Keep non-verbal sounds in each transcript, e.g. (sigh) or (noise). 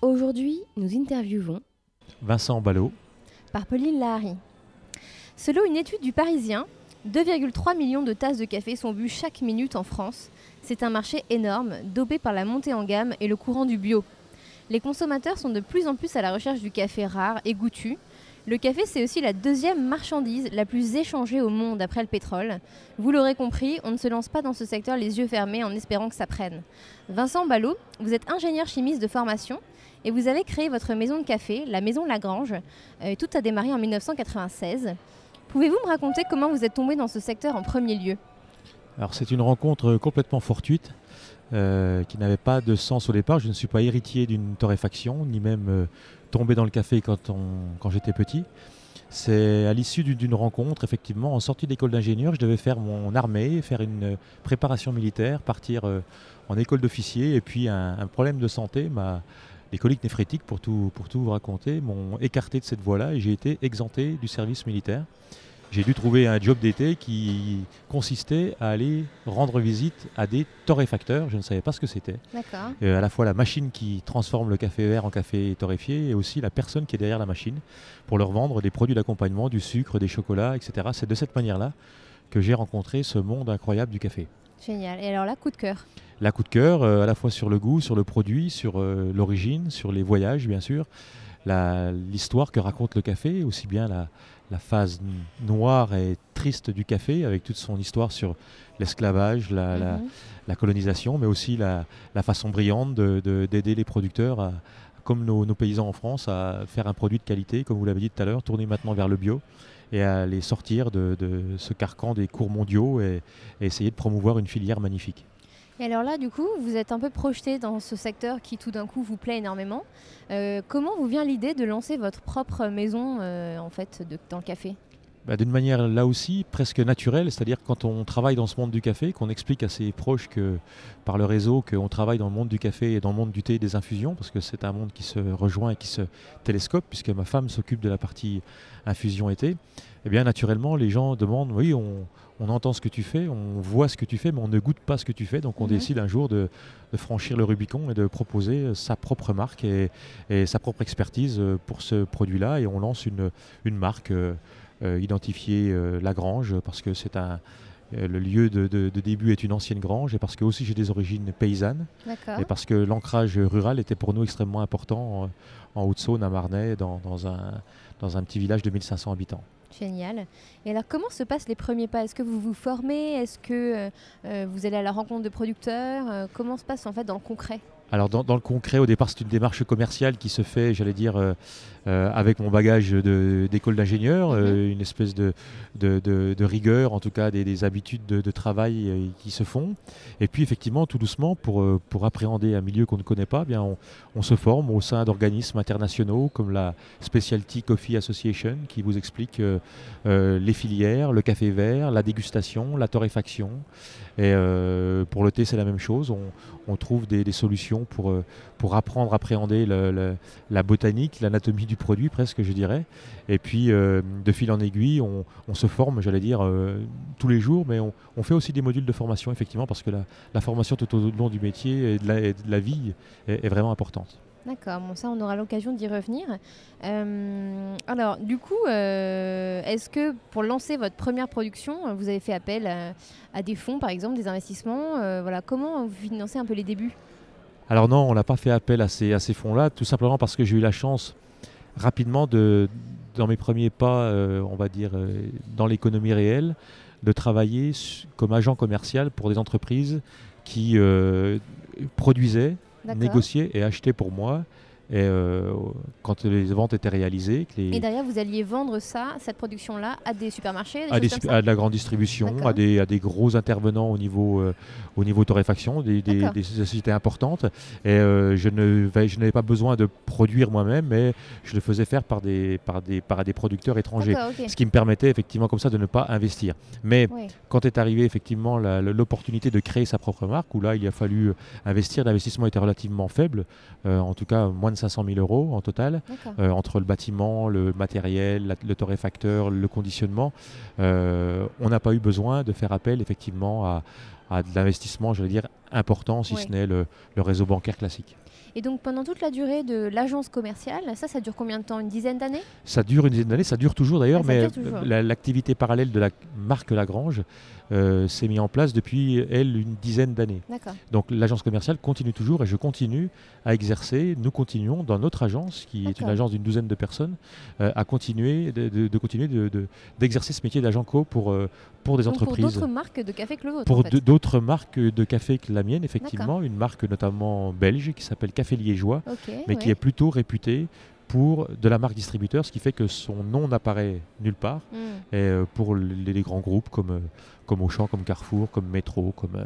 Aujourd'hui, nous interviewons Vincent Ballot par Pauline Lahari. Selon une étude du Parisien, 2,3 millions de tasses de café sont bues chaque minute en France. C'est un marché énorme, dopé par la montée en gamme et le courant du bio. Les consommateurs sont de plus en plus à la recherche du café rare et goûtu. Le café, c'est aussi la deuxième marchandise la plus échangée au monde après le pétrole. Vous l'aurez compris, on ne se lance pas dans ce secteur les yeux fermés en espérant que ça prenne. Vincent Ballot, vous êtes ingénieur chimiste de formation et vous avez créé votre maison de café, la Maison Lagrange. Euh, tout a démarré en 1996. Pouvez-vous me raconter comment vous êtes tombé dans ce secteur en premier lieu? Alors c'est une rencontre complètement fortuite. Euh, qui n'avait pas de sens au départ. Je ne suis pas héritier d'une torréfaction, ni même euh, tombé dans le café quand, j'étais petit. C'est à l'issue d'une rencontre, effectivement, en sortie d'école d'ingénieur, je devais faire mon armée, faire une préparation militaire, partir en école d'officier, et puis un, problème de santé m'a les coliques néphrétiques, pour tout, pour tout vous raconter, m'ont écarté de cette voie-là et j'ai été exempté du service militaire. J'ai dû trouver un job d'été qui consistait à aller rendre visite à des torréfacteurs. Je ne savais pas ce que c'était. Euh, à la fois la machine qui transforme le café vert en café torréfié et aussi la personne qui est derrière la machine pour leur vendre des produits d'accompagnement, du sucre, des chocolats, etc. C'est de cette manière-là que j'ai rencontré ce monde incroyable du café. Génial. Et alors là, coup de cœur La coup de cœur, euh, à la fois sur le goût, sur le produit, sur euh, l'origine, sur les voyages, bien sûr. L'histoire que raconte le café, aussi bien la, la, phase noire et triste du café, avec toute son histoire sur l'esclavage, la, la, mhm. colonisation, mais aussi la, façon brillante d'aider de, les producteurs, à, comme nos, nos, paysans en France, à faire un produit de qualité, comme vous l'avez dit tout à l'heure, tourner maintenant vers le bio et à les sortir de, ce carcan des cours mondiaux et, essayer de promouvoir une filière magnifique. Et alors là, du coup, vous êtes un peu projeté dans ce secteur qui tout d'un coup vous plaît énormément. Euh, comment vous vient l'idée de lancer votre propre maison euh, en fait de, dans le café? Bah, d'une manière là aussi presque naturelle, c'est-à-dire quand on travaille dans ce monde du café, qu'on explique à ses proches que par le réseau qu'on travaille dans le monde du café et dans le monde du thé et des infusions, parce que c'est un monde qui se rejoint et qui se télescope, puisque ma femme s'occupe de la partie infusion été, et eh bien naturellement les gens demandent, oui, on, entend ce que tu fais, on voit ce que tu fais, mais on ne goûte pas ce que tu fais, donc on mhm. décide un jour de, franchir le Rubicon et de proposer sa propre marque et, sa propre expertise pour ce produit-là, et on lance une, une marque. Euh, identifier euh, la grange parce que c'est un euh, le lieu de, début est une ancienne grange et parce que aussi j'ai des origines paysannes et parce que l'ancrage rural était pour nous extrêmement important en, Haute-Saône, à Marnay, dans, un, dans un petit village de 1500 habitants. Génial. Et alors, comment se passent les premiers pas? Est-ce que vous vous formez? Est-ce que vous allez à la rencontre de producteurs? Comment se passe en fait dans le concret? Alors dans, le concret, au départ, c'est une démarche commerciale qui se fait, j'allais dire, euh, avec mon bagage d'école d'ingénieur, mhm. euh, une espèce de, de, rigueur, en tout cas des, habitudes de, travail euh, qui se font. Et puis effectivement, tout doucement, pour, pour appréhender un milieu qu'on ne connaît pas, eh bien on, se forme au sein d'organismes internationaux comme la Specialty Coffee Association qui vous explique les filières, le café vert, la dégustation, la torréfaction. Et pour le thé, c'est la même chose. On, trouve des, solutions pour, pour apprendre à appréhender la botanique, l'anatomie du produit presque, je dirais. Et puis, euh, de fil en aiguille, on, se forme, j'allais dire, euh, tous les jours, mais on, fait aussi des modules de formation, effectivement, parce que la, formation tout au long du métier et de la, vie est, vraiment importante. D'accord, bon ça on aura l'occasion d'y revenir. Euh, alors du coup, est-ce que pour lancer votre première production, vous avez fait appel à, des fonds par exemple, des investissements Voilà, comment vous financez un peu les débuts? Alors non, on n'a pas fait appel à ces, à ces fonds-là, tout simplement parce que j'ai eu la chance rapidement de, dans mes premiers pas, euh, on va dire, euh, dans l'économie réelle, de travailler comme agent commercial pour des entreprises qui euh, produisaient, négociaient et achetaient pour moi et euh, quand les ventes étaient réalisées. Et derrière, vous alliez vendre ça, cette production-là, à des supermarchés à, de la grande distribution, à des, à des, gros intervenants au niveau, euh, au niveau torréfaction, des, des, sociétés importantes. Et euh, je, n'avais pas besoin de produire moi-même, mais je le faisais faire par des, par des, par des producteurs étrangers. Ce qui me permettait effectivement comme ça de ne pas investir. Mais quand est arrivée effectivement l'opportunité de créer sa propre marque, où là il a fallu investir, l'investissement était relativement faible, en tout cas moins de 500 000 euros en total, euh, entre le bâtiment, le matériel, le torréfacteur, le conditionnement. Euh, on n'a pas eu besoin de faire appel effectivement à, de l'investissement, je vais dire, important, si ce n'est le, réseau bancaire classique. Et donc pendant toute la durée de l'agence commerciale, ça, ça dure combien de temps? Une dizaine d'années? Ça dure une dizaine d'années, ça dure toujours d'ailleurs, ah, mais l'activité parallèle de la marque Lagrange euh, s'est mise en place depuis, elle, une dizaine d'années. Donc l'agence commerciale continue toujours et je continue à exercer, nous continuons dans notre agence, qui est une agence d'une douzaine de personnes, euh, à continuer de, continuer d'exercer ce métier d'agent co pour, euh, pour des entreprises. Pour d'autres marques de café que le vôtre Pour d'autres marques de café que la mienne, effectivement. Une marque notamment belge qui s'appelle Café Liégeois, mais qui est plutôt réputée pour de la marque distributeur, ce qui fait que son nom n'apparaît nulle part. Hmm. Et pour les, grands groupes comme, comme Auchan, comme Carrefour, comme Metro, comme, euh,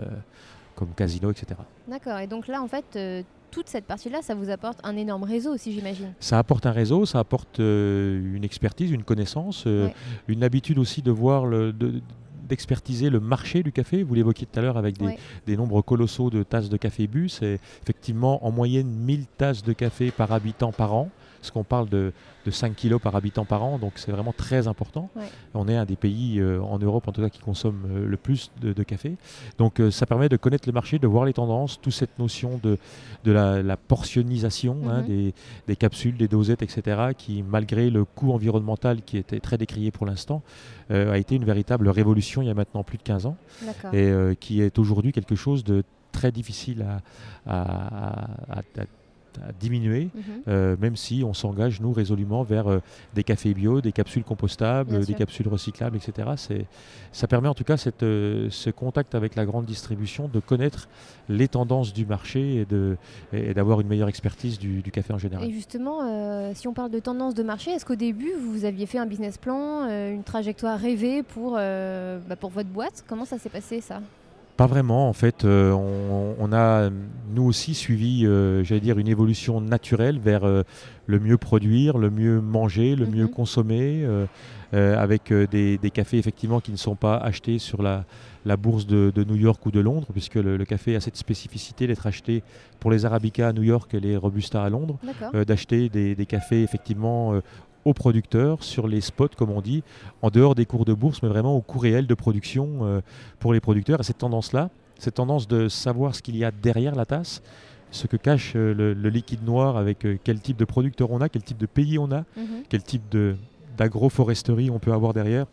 comme Casino, etc. D'accord. Et donc là, en fait, toute cette partie-là, ça vous apporte un énorme réseau aussi, j'imagine. Ça apporte un réseau, ça apporte une expertise, une connaissance, une habitude aussi de voir le, d'expertiser le marché du café. Vous l'évoquiez tout à l'heure avec des, des, nombres colossaux de tasses de café bu. C'est effectivement en moyenne 1000 tasses de café par habitant par an parce qu'on parle de, 5 kilos par habitant par an, donc c'est vraiment très important. On est un des pays euh, en Europe en tout cas qui consomme euh, le plus de, café. Donc euh, ça permet de connaître le marché, de voir les tendances, toute cette notion de, de la, portionnisation hein, mhm. des, capsules, des dosettes, etc., qui malgré le coût environnemental qui était très décrié pour l'instant, a été une véritable révolution il y a maintenant plus de 15 ans, et qui est aujourd'hui quelque chose de très difficile à, à à diminuer, mhm. euh, même si on s'engage, nous, résolument vers euh, des cafés bio, des capsules compostables, des capsules recyclables, etc. Ça permet en tout cas cette, euh, ce contact avec la grande distribution de connaître les tendances du marché et d'avoir une meilleure expertise du, café en général. Et justement, si on parle de tendances de marché, est-ce qu'au début, vous aviez fait un business plan, une trajectoire rêvée pour, bah, pour votre boîte? Comment ça s'est passé ça? Pas vraiment, en fait. Euh, on, a, nous aussi, suivi, euh, j'allais dire, une évolution naturelle vers euh, le mieux produire, le mieux manger, le mieux mhm. consommer, avec des, cafés, effectivement, qui ne sont pas achetés sur la, bourse de, New York ou de Londres, puisque le, café a cette spécificité d'être acheté pour les Arabica à New York et les Robusta à Londres, d'acheter des, des, cafés, effectivement, aux producteurs sur les spots, comme on dit, en dehors des cours de bourse, mais vraiment au coût réel de production euh, pour les producteurs. Et cette tendance-là, cette tendance de savoir ce qu'il y a derrière la tasse, ce que cache euh, le, liquide noir avec euh, quel type de producteur on a, quel type de pays on a, mhm. quel type d'agroforesterie on peut avoir derrière,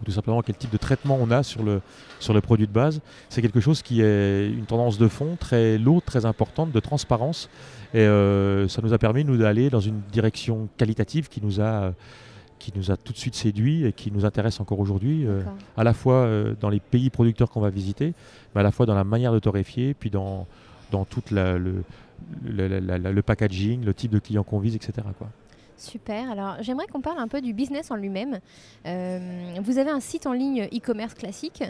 ou tout simplement quel type de traitement on a sur le, sur le produit de base. C'est quelque chose qui est une tendance de fond très lourde, très importante, de transparence et euh, ça nous a permis, nous, d'aller dans une direction qualitative qui nous a qui nous a tout de suite séduit et qui nous intéresse encore aujourd'hui, euh, à la fois euh, dans les pays producteurs qu'on va visiter, mais à la fois dans la manière de torréfier, puis dans, dans tout le, le, packaging, le type de client qu'on vise, etc. Quoi. Super. Alors, j'aimerais qu'on parle un peu du business en lui-même. vous avez un site en ligne e-commerce classique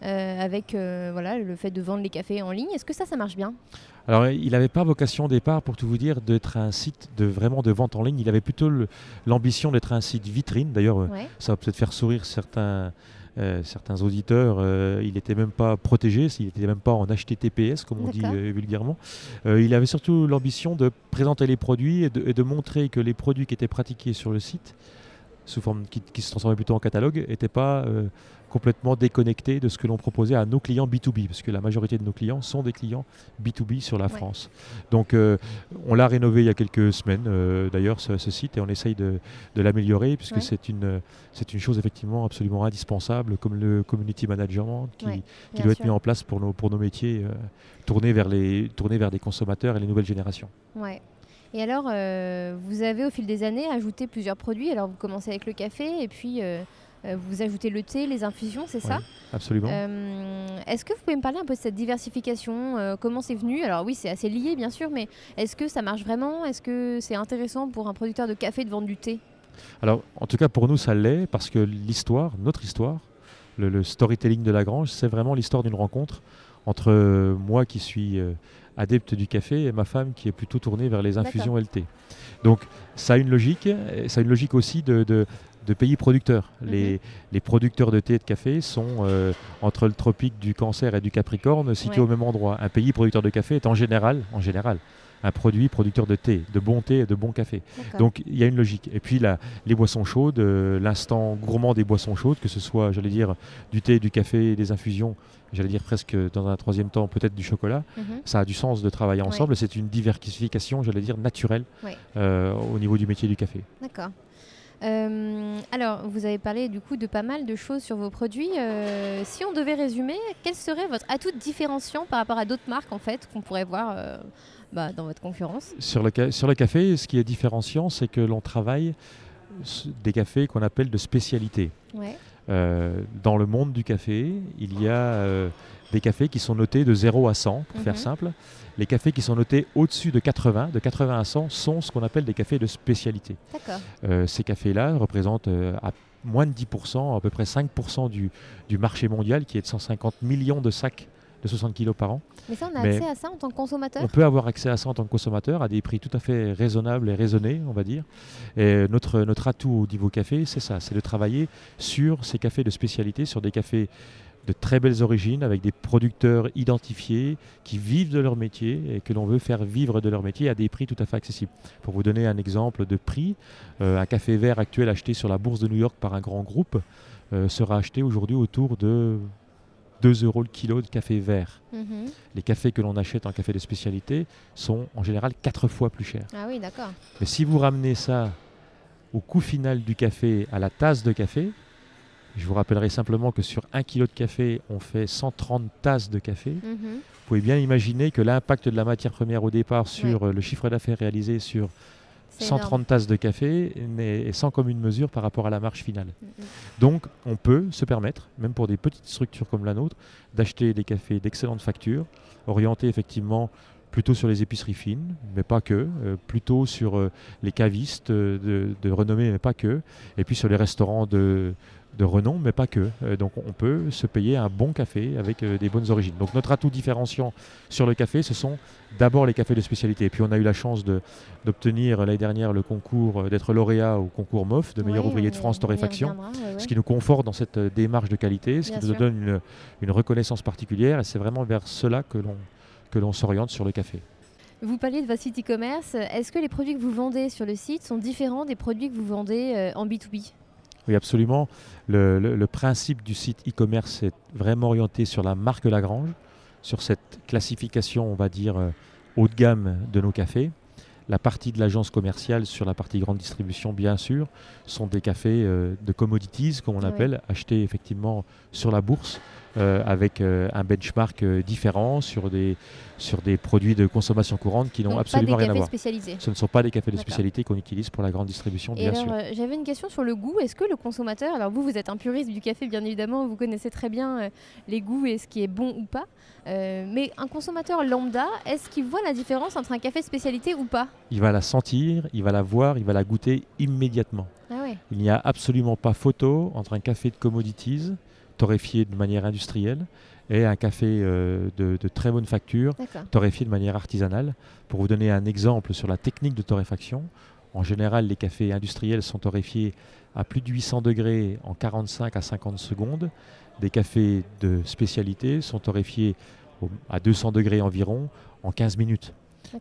avec voilà, le fait de vendre les cafés en ligne. Est-ce que ça, ça marche bien? Alors, il n'avait pas vocation au départ, pour tout vous dire, d'être un site de vraiment de vente en ligne. Il avait plutôt l'ambition d'être un site vitrine. D'ailleurs, euh, ça va peut-être faire sourire certains, euh, certains auditeurs. Euh, il n'était même pas protégé, il n'était même pas en HTTPS, comme on dit vulgairement. il avait surtout l'ambition de présenter les produits et de, montrer que les produits qui étaient pratiqués sur le site, sous forme qui, qui se transformaient plutôt en catalogue, n'étaient pas complètement déconnecté de ce que l'on proposait à nos clients B2B, parce que la majorité de nos clients sont des clients B2B sur la France. Donc euh, on l'a rénové il y a quelques semaines, euh, d'ailleurs, ce, site, et on essaye de, l'améliorer, puisque c'est une, une chose effectivement absolument indispensable, comme le community management qui, qui doit être mis en place pour nos, pour nos métiers, euh, tournés, vers les, tournés vers des consommateurs et les nouvelles générations. Ouais. Et alors, vous avez au fil des années ajouté plusieurs produits. Alors, vous commencez avec le café et puis vous ajoutez le thé, les infusions, c'est ça Absolument. est-ce que vous pouvez me parler un peu de cette diversification Comment c'est venu? Alors oui, c'est assez lié bien sûr, mais est-ce que ça marche vraiment? Est-ce que c'est intéressant pour un producteur de café de vendre du thé? Alors en tout cas pour nous ça l'est parce que l'histoire, notre histoire, le, storytelling de Lagrange, c'est vraiment l'histoire d'une rencontre entre moi qui suis adepte du café et ma femme qui est plutôt tournée vers les infusions LT. Donc ça a une logique, ça a une logique aussi de, de, pays producteurs. Mhm. les, les, producteurs de thé et de café sont euh, entre le tropique du Cancer et du Capricorne situés au même endroit. Un pays producteur de café est en général, en général un produit producteur de thé, de bon thé et de bon café. Donc il y a une logique. Et puis la, les boissons chaudes, euh, l'instant gourmand des boissons chaudes, que ce soit, j'allais dire, du thé, du café, des infusions, j'allais dire presque dans un troisième temps peut-être du chocolat, mhm. ça a du sens de travailler ensemble. C'est une diversification, j'allais dire, naturelle euh, au niveau du métier du café. D'accord. Euh, alors, vous avez parlé du coup de pas mal de choses sur vos produits. si on devait résumer, quel serait votre atout différenciant par rapport à d'autres marques en fait qu'on pourrait voir bah, dans votre concurrence? Sur le, sur le café, ce qui est différenciant, c'est que l'on travaille des cafés qu'on appelle de spécialité. Euh, dans le monde du café, il y a euh, des cafés qui sont notés de 0 à 100, pour faire mhm. simple. Les cafés qui sont notés au-dessus de 80, de 80 à 100, sont ce qu'on appelle des cafés de spécialité. Euh, ces cafés-là représentent à moins de 10%, à peu près 5% du, du marché mondial, qui est de 150 millions de sacs de 60 kg par an. Mais ça, on a accès à ça en tant que consommateur? On peut avoir accès à ça en tant que consommateur à des prix tout à fait raisonnables et raisonnés, on va dire. Et notre, notre atout au niveau café, c'est ça, c'est de travailler sur ces cafés de spécialité, sur des cafés de très belles origines, avec des producteurs identifiés qui vivent de leur métier et que l'on veut faire vivre de leur métier à des prix tout à fait accessibles. Pour vous donner un exemple de prix, euh, un café vert actuel acheté sur la bourse de New York par un grand groupe euh, sera acheté aujourd'hui autour de 2 euros le kilo de café vert. Mhm. Les cafés que l'on achète en café de spécialité sont en général 4 fois plus chers. Ah oui, d'accord. Mais si vous ramenez ça au coût final du café, à la tasse de café, je vous rappellerai simplement que sur 1 kilo de café, on fait 130 tasses de café. Mhm. Vous pouvez bien imaginer que l'impact de la matière première au départ sur le chiffre d'affaires réalisé sur 130 tasses de café est sans commune mesure par rapport à la marche finale. Mm, mm. Donc on peut se permettre, même pour des petites structures comme la nôtre, d'acheter des cafés d'excellente facture, orientés effectivement plutôt sur les épiceries fines, mais pas que, euh, plutôt sur euh, les cavistes euh, de, renommée, mais pas que, et puis sur les restaurants de, de renom, mais pas que. Euh, donc on peut se payer un bon café avec euh, des bonnes origines. Donc notre atout différenciant sur le café, ce sont d'abord les cafés de spécialité. Et puis on a eu la chance d'obtenir l'année dernière le concours, euh, d'être lauréat au concours MOF de meilleur ouvrier de France torréfaction, ce qui nous conforte dans cette démarche de qualité, ce qui nous donne une, une, reconnaissance particulière. Et c'est vraiment vers cela que l'on que l'on s'oriente sur le café. Vous parliez de votre site e-commerce. Est-ce que les produits que vous vendez sur le site sont différents des produits que vous vendez en B2B oui, absolument. Le, principe du site e-commerce est vraiment orienté sur la marque Lagrange, sur cette classification, on va dire, euh, haut de gamme de nos cafés. La partie de l'agence commerciale sur la partie grande distribution, bien sûr, sont des cafés euh, de commodities, comme on appelle, achetés effectivement sur la bourse, avec euh, un benchmark différent sur des, sur des produits de consommation courante qui n'ont absolument rien à voir. Spécialisés. Ce ne sont pas des cafés de spécialité qu'on utilise pour la grande distribution, bien sûr. J'avais une question sur le goût. Est-ce que le consommateur, alors vous, vous êtes un puriste du café, bien évidemment, vous connaissez très bien les goûts et ce qui est bon ou pas. mais un consommateur lambda, est-ce qu'il voit la différence entre un café spécialité ou pas? Il va la sentir, il va la voir, il va la goûter immédiatement. Ah il n'y a absolument pas photo entre un café de commodities, torréfié de manière industrielle, et un café euh, de, très bonne facture, torréfié de manière artisanale. Pour vous donner un exemple sur la technique de torréfaction, en général, les cafés industriels sont torréfiés à plus de 800 degrés en 45 à 50 secondes. Des cafés de spécialité sont torréfiés à 200 degrés environ en 15 minutes.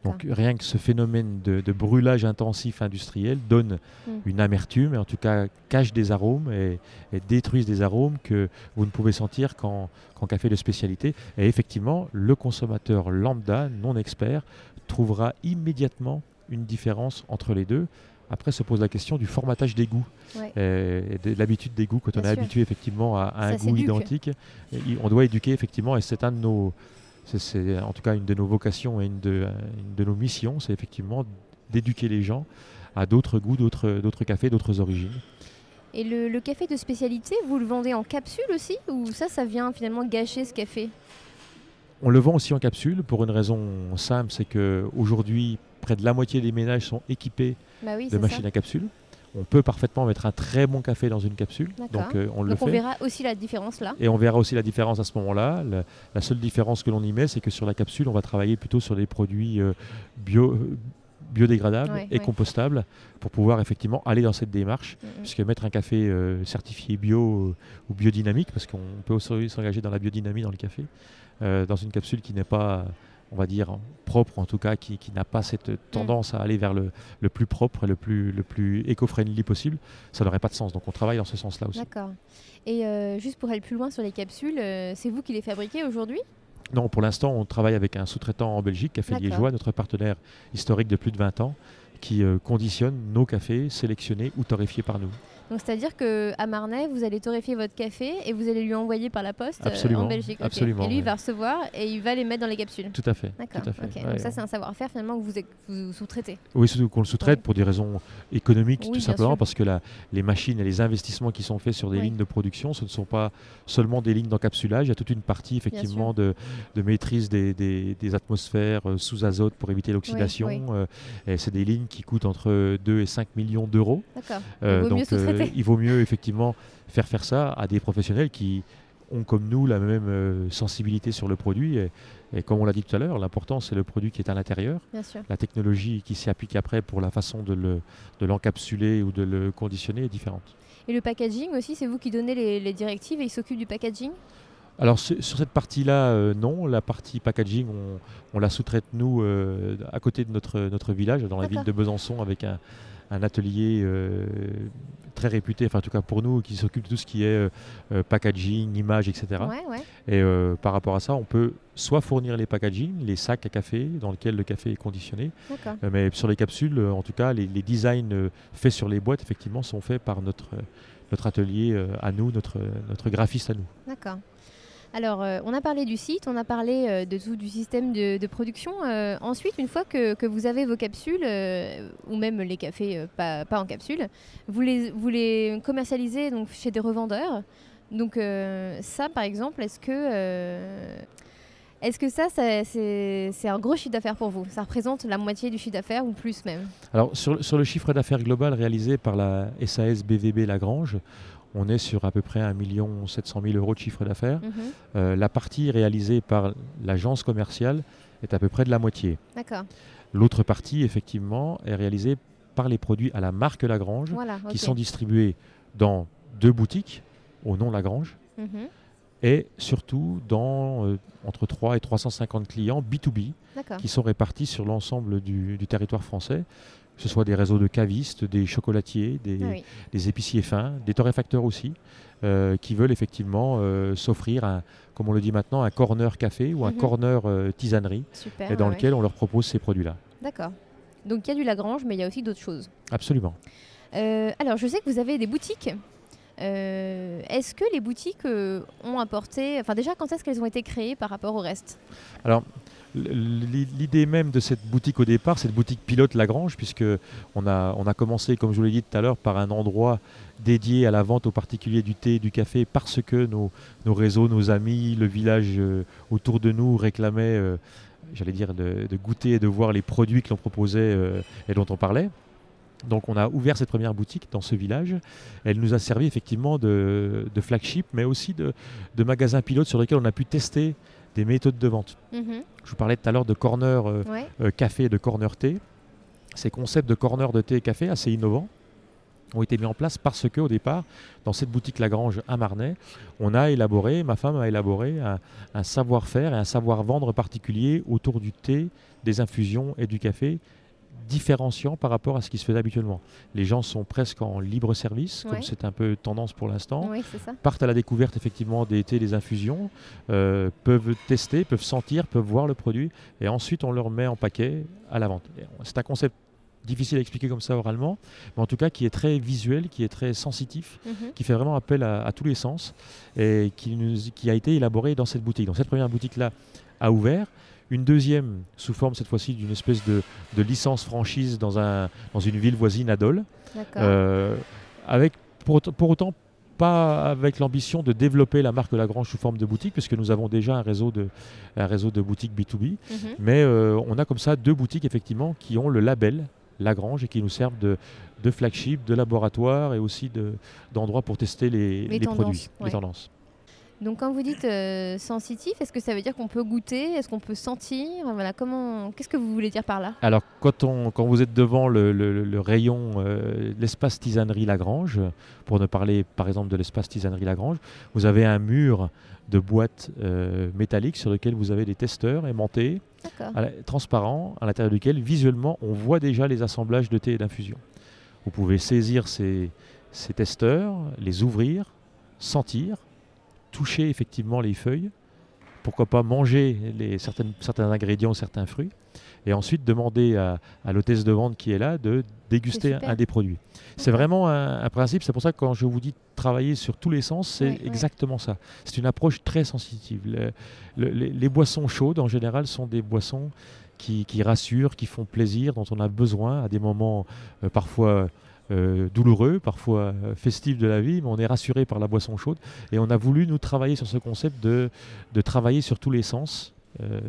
Donc rien que ce phénomène de, brûlage intensif industriel donne hmm. une amertume, et en tout cas cache des arômes et, détruise des arômes que vous ne pouvez sentir qu'en café de spécialité. Et effectivement, le consommateur lambda, non expert, trouvera immédiatement une différence entre les deux. Après se pose la question du formatage des goûts et de l'habitude des goûts. Quand on est habitué effectivement à, un goût identique, on doit éduquer effectivement, et c'est un de nos c'est en tout cas une de nos vocations et une de, nos missions, c'est effectivement d'éduquer les gens à d'autres goûts, d'autres cafés, d'autres origines. Et le, le café de spécialité, vous le vendez en capsule aussi Ou ça, ça vient finalement gâcher ce café? On le vend aussi en capsule pour une raison simple, c'est qu'aujourd'hui, près de la moitié des ménages sont équipés Bah oui, de ça. machines à capsule. On peut parfaitement mettre un très bon café dans une capsule, D'accord. donc euh, on le on fait. verra aussi la différence là. Et on verra aussi la différence à ce moment-là. La, la seule différence que l'on y met, c'est que sur la capsule, on va travailler plutôt sur des produits euh, bio, euh, Ouais, et ouais. compostables pour pouvoir effectivement aller dans cette démarche. Mm, mm. Puisque mettre un café euh, certifié bio euh, ou biodynamique, parce qu'on peut aussi s'engager dans la biodynamie dans le café, euh, dans une capsule qui n'est pas, on va dire, propre, en tout cas, qui, qui n'a pas cette tendance à aller vers le, le plus propre et le plus, le plus éco-friendly possible, ça n'aurait pas de sens. Donc on travaille dans ce sens-là aussi. D'accord. Et euh, juste pour aller plus loin sur les capsules, euh, c'est vous qui les fabriquez aujourd'hui? Non, pour l'instant, on travaille avec un sous-traitant en Belgique, Café. Liégeois, notre partenaire historique de plus de 20 ans, qui euh, conditionne nos cafés sélectionnés ou torréfiés par nous. Donc c'est-à-dire que à Marnay, vous allez torréfier votre café et vous allez lui envoyer par la poste euh, Absolument, en Belgique. absolument, Et lui, il va recevoir et il va les mettre dans les capsules. Tout à fait. D'accord. Ouais, Donc ça, c'est un savoir-faire finalement que vous, sous-traitez. Oui, surtout qu'on le sous-traite Ouais. pour des raisons économiques, Oui, tout simplement, sûr. parce que la- les machines et les investissements qui sont faits sur des Oui. lignes de production, ce ne sont pas seulement des lignes d'encapsulage, il y a toute une partie effectivement de, de maîtrise des, des- des atmosphères euh, sous azote pour éviter l'oxydation. euh, et c'est des lignes qui coûtent entre 2 et 5 millions d'euros. D'accord. Euh, donc. Il vaut mieux effectivement faire faire ça à des professionnels qui ont comme nous la même euh, sensibilité sur le produit. Et, et comme on l'a dit tout à l'heure, l'important c'est le produit qui est à l'intérieur. La technologie qui s'y applique après pour la façon de le- de l'encapsuler ou de le conditionner est différente. Et le packaging aussi, c'est vous qui donnez les, les directives et il s'occupe du packaging? Alors sur cette partie-là, euh, non. La partie packaging, on, on la sous-traite nous euh, à côté de notre, notre village, dans la ville de Besançon, avec un, un atelier euh, très réputé, enfin en tout cas pour nous, qui s'occupe de tout ce qui est euh, euh, packaging, image, etc. Ouais, ouais. Et par rapport à ça, on peut soit fournir les packaging, les sacs à café dans lesquels le café est conditionné, mais sur les capsules, en tout cas, les, les designs faits sur les boîtes, effectivement, sont faits par notre, notre atelier à nous, notre, notre graphiste à nous. D'accord. Alors, euh, on a parlé du site, on a parlé euh, de tout du système de, production. Euh, ensuite, une fois que, vous avez vos capsules, ou même les cafés pas, en capsule, vous les, commercialisez donc, chez des revendeurs. Donc, ça, par exemple, est-ce que, ça, ça- c'est c'est un gros chiffre d'affaires pour vous? Ça représente la moitié du chiffre d'affaires ou plus même? Alors, sur, sur le chiffre d'affaires global réalisé par la SAS BVB Lagrange, on est sur à peu près 1 700 000 euros de chiffre d'affaires. Mhm. Euh, la partie réalisée par l'agence commerciale est à peu près de la moitié. L'autre partie, effectivement, est réalisée par les produits à la marque Lagrange, Voilà. qui sont distribués dans deux boutiques au nom Lagrange Mhm. et surtout dans euh, entre 3 et 350 clients B2B D'accord. qui sont répartis sur l'ensemble du, du territoire français, que ce soit des réseaux de cavistes, des chocolatiers, des, Ah oui. des épiciers fins, des torréfacteurs aussi, euh, qui veulent effectivement euh, s'offrir, un, comme on le dit maintenant, un corner café ou un Mhm. corner euh, tisanerie, Super. et dans ouais, lequel on leur propose ces produits-là. D'accord. Donc, il y a du Lagrange, mais il y a aussi d'autres choses. Absolument. Alors, je sais que vous avez des boutiques. Euh, est-ce que les boutiques euh, ont apporté. Enfin, déjà, quand est-ce qu'elles ont été créées par rapport au reste? Alors, l'idée même de cette boutique au départ, cette boutique pilote Lagrange, puisque on a, commencé, comme je vous l'ai dit tout à l'heure, par un endroit dédié à la vente aux particuliers du thé et du café, parce que nos, réseaux, nos amis, le village euh, autour de nous réclamaient, euh, j'allais dire, de, goûter et de voir les produits que l'on proposait euh, et dont on parlait. Donc on a ouvert cette première boutique dans ce village. Elle nous a servi effectivement de, flagship, mais aussi de magasin pilote sur lequel on a pu tester des méthodes de vente. Mhm. Je vous parlais tout à l'heure de corner euh, Ouais. euh, café et de corner thé. Ces concepts de corner de thé et café assez innovants ont été mis en place parce que au départ, dans cette boutique Lagrange à Marnay, on a élaboré, ma femme a élaboré un, un savoir-faire et un savoir-vendre particulier autour du thé, des infusions et du café différenciant par rapport à ce qui se faisait habituellement. Les gens sont presque en libre service, Ouais. comme c'est un peu tendance pour l'instant Oui, partent à la découverte effectivement des thés, des infusions, euh, peuvent tester, peuvent sentir, peuvent voir le produit, et ensuite on leur met en paquet à la vente. C'est un concept difficile à expliquer comme ça oralement, mais en tout cas qui est très visuel, qui est très sensitif, Mhm. qui fait vraiment appel à, à tous les sens, et qui, nous- qui a été élaboré dans cette boutique. Donc cette première boutique-là a ouvert. Une deuxième, sous forme cette fois-ci d'une espèce de, de licence franchise dans, un, dans une ville voisine à Dole, euh, avec pour, pour autant, pas avec l'ambition de développer la marque Lagrange sous forme de boutique, puisque nous avons déjà un réseau de, un réseau de boutiques B2B. Mhm. Mais euh, on a comme ça deux boutiques, effectivement, qui ont le label Lagrange et qui nous servent de, de flagship, de laboratoire et aussi de- d'endroits pour tester les, produits, ouais. les tendances. Donc quand vous dites euh, sensitif, est-ce que ça veut dire qu'on peut goûter? Est-ce qu'on peut sentir? Voilà, comment Qu'est-ce que vous voulez dire par là? Alors, quand, on, quand vous êtes devant le, le- le rayon, euh, l'espace tisanerie Lagrange, pour ne parler par exemple de l'espace tisanerie Lagrange, vous avez un mur de boîtes euh, métalliques sur lequel vous avez des testeurs aimantés, D'accord. à la- transparents, à l'intérieur duquel visuellement on voit déjà les assemblages de thé et d'infusion. Vous pouvez saisir ces, ces testeurs, les ouvrir, sentir, toucher effectivement les feuilles, pourquoi pas manger les, certaines, certains ingrédients, certains fruits, et ensuite demander à, à l'hôtesse de vente qui est là de déguster un, des produits. C'est vraiment un, un principe, c'est pour ça que quand je vous dis travailler sur tous les sens, c'est exactement ça. C'est une approche très sensitive. Le- le- les, les boissons chaudes, en général, sont des boissons qui, qui rassurent, qui font plaisir, dont on a besoin à des moments euh, parfois euh, douloureux, parfois euh, festifs de la vie, mais on est rassuré par la boisson chaude. Et on a voulu, nous, travailler sur ce concept de, de travailler sur tous les sens. euh,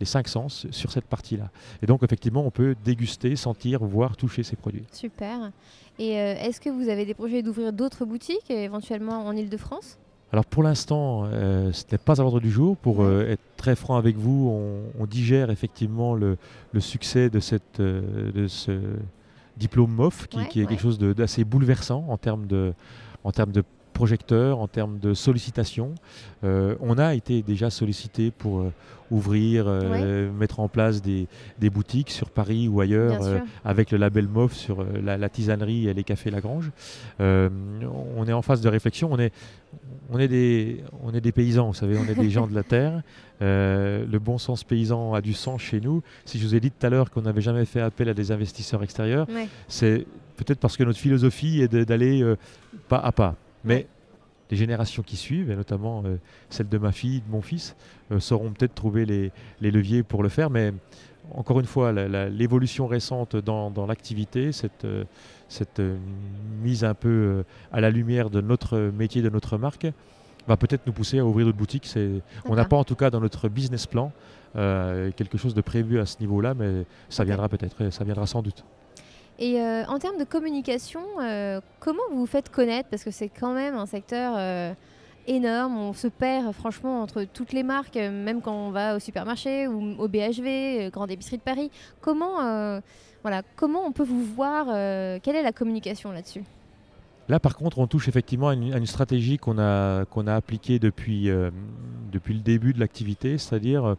les cinq sens sur cette partie-là. Et donc effectivement, on peut déguster, sentir, voir, toucher ces produits. Super. Et euh, est-ce que vous avez des projets d'ouvrir d'autres boutiques, éventuellement en Ile-de-France Alors pour l'instant, euh, ce n'est pas à l'ordre du jour. Pour euh, être très franc avec vous, on, on digère effectivement le, le succès de, cette, euh, de ce diplôme MOF, qui, Ouais, qui est ouais. quelque chose d'assez bouleversant en termes de, en termes de projecteurs, en termes de sollicitation. Euh, on a été déjà sollicité pour euh, ouvrir, euh, mettre en place des, des boutiques sur Paris ou ailleurs avec le label MOF sur la, la tisanerie et les cafés Lagrange. On est en phase de réflexion. On est, on est, des, on est des paysans, vous savez, on est des gens de la terre. Euh, le bon sens paysan a du sens chez nous. Si je vous ai dit tout à l'heure qu'on n'avait jamais fait appel à des investisseurs extérieurs, Ouais. c'est peut-être parce que notre philosophie est d'aller euh, pas à pas. Mais Ouais. les générations qui suivent, et notamment euh, celle de ma fille, de mon fils, euh, sauront peut-être trouver les, les leviers pour le faire. Mais encore une fois, l'évolution récente dans, dans l'activité, cette, cette mise un peu à la lumière de notre métier, de notre marque, va peut-être nous pousser à ouvrir d'autres boutiques. On n'a pas en tout cas dans notre business plan euh, quelque chose de prévu à ce niveau-là, mais ça viendra peut-être, ça viendra sans doute. Et euh, en termes de communication, euh, comment vous vous faites connaître? Parce que c'est quand même un secteur énorme. On se perd franchement entre toutes les marques, même quand on va au supermarché ou au BHV, Grande Épicerie de Paris. Comment, voilà, comment on peut vous voir Quelle est la communication là-dessus? Là, par contre, on touche effectivement à une, à une stratégie qu'on a, qu'on a appliquée depuis, euh, depuis le début de l'activité, c'est-à-dire euh,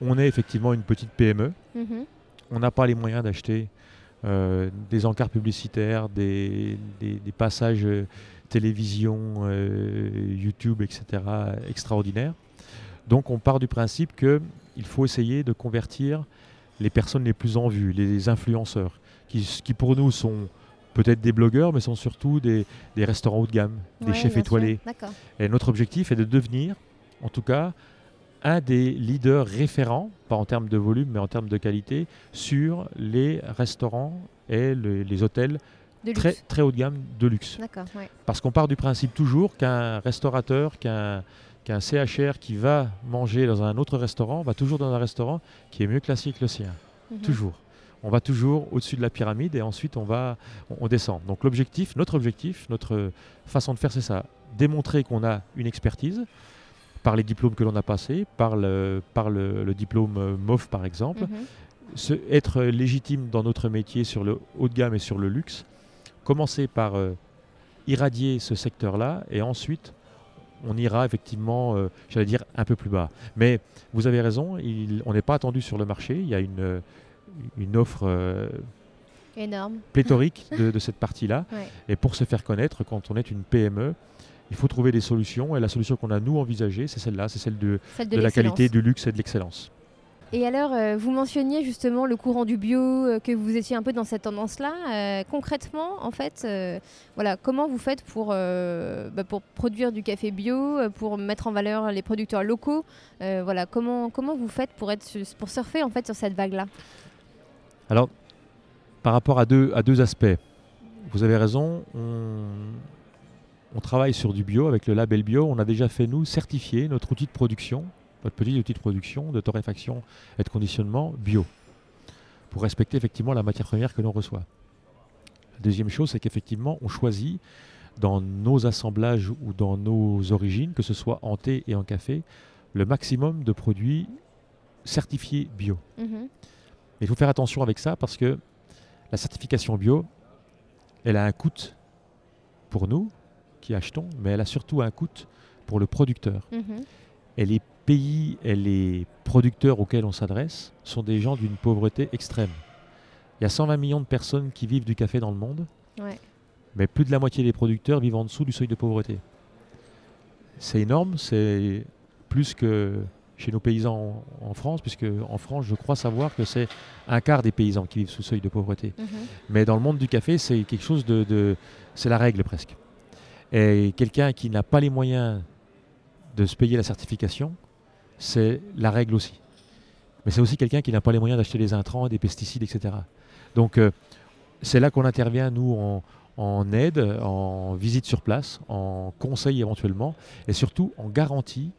on est effectivement une petite PME, Mhm. on n'a pas les moyens d'acheter euh, des encarts publicitaires, des, des- des passages euh, télévision, YouTube, etc. extraordinaires. Donc on part du principe qu'il faut essayer de convertir les personnes les plus en vue, les influenceurs, qui, qui pour nous sont peut-être des blogueurs, mais sont surtout des, des restaurants haut de gamme, des chefs étoilés. Et notre objectif est de devenir, en tout cas, un des leaders référents, pas en termes de volume, mais en termes de qualité, sur les restaurants et le- les hôtels très, très haut de gamme de luxe. Ouais. Parce qu'on part du principe toujours qu'un restaurateur, qu'un qu'un CHR qui va manger dans un autre restaurant, va toujours dans un restaurant qui est mieux classé que le sien. Mhm. Toujours. On va toujours au-dessus de la pyramide et ensuite on va on, descend. Donc l'objectif, notre objectif, notre façon de faire, c'est ça démontrer qu'on a une expertise par les diplômes que l'on a passés, par le, par le, le diplôme euh, MOF par exemple, Mhm. se- être légitime dans notre métier sur le haut de gamme et sur le luxe, commencer par euh, irradier ce secteur-là et ensuite on ira effectivement, euh, j'allais dire, un peu plus bas. Mais vous avez raison, il- on n'est pas attendu sur le marché, il y a une, une offre euh, Énorme. (laughs) pléthorique de, de cette partie-là. Ouais. Et pour se faire connaître, quand on est une PME, il faut trouver des solutions. Et la solution qu'on a, nous, envisagée, c'est celle-là, c'est celle de, Celle de de, la qualité, du luxe et de l'excellence. Et alors, euh, vous mentionniez justement le courant du bio, euh, que vous étiez un peu dans cette tendance-là. Euh, concrètement, en fait, voilà, comment vous faites pour, bah, pour produire du café bio, pour mettre en valeur les producteurs locaux Voilà, comment, comment vous faites pour, être, pour surfer en fait sur cette vague-là? Alors, par rapport à deux, aspects, vous avez raison, on, on travaille sur du bio avec le label bio. On a déjà fait nous certifier notre outil de production, notre petit outil de production, de torréfaction et de conditionnement bio, pour respecter effectivement la matière première que l'on reçoit. La deuxième chose, c'est qu'effectivement, on choisit dans nos assemblages ou dans nos origines, que ce soit en thé et en café, le maximum de produits certifiés bio. Mhm. Mais il faut faire attention avec ça parce que la certification bio, elle a un coût pour nous qui achetons, mais elle a surtout un coût pour le producteur. Mhm. Et les pays et les producteurs auxquels on s'adresse sont des gens d'une pauvreté extrême. Il y a 120 millions de personnes qui vivent du café dans le monde, Ouais. mais plus de la moitié des producteurs vivent en dessous du seuil de pauvreté. C'est énorme, c'est plus que chez nos paysans en, en France, puisque en France, je crois savoir que c'est un quart des paysans qui vivent sous seuil de pauvreté. Mhm. Mais dans le monde du café, c'est quelque chose de, de- c'est la règle presque. Et quelqu'un qui n'a pas les moyens de se payer la certification, c'est la règle aussi. Mais c'est aussi quelqu'un qui n'a pas les moyens d'acheter des intrants, des pesticides, etc. Donc euh, c'est là qu'on intervient, nous, en, en aide, en visite sur place, en conseil éventuellement, et surtout en garantie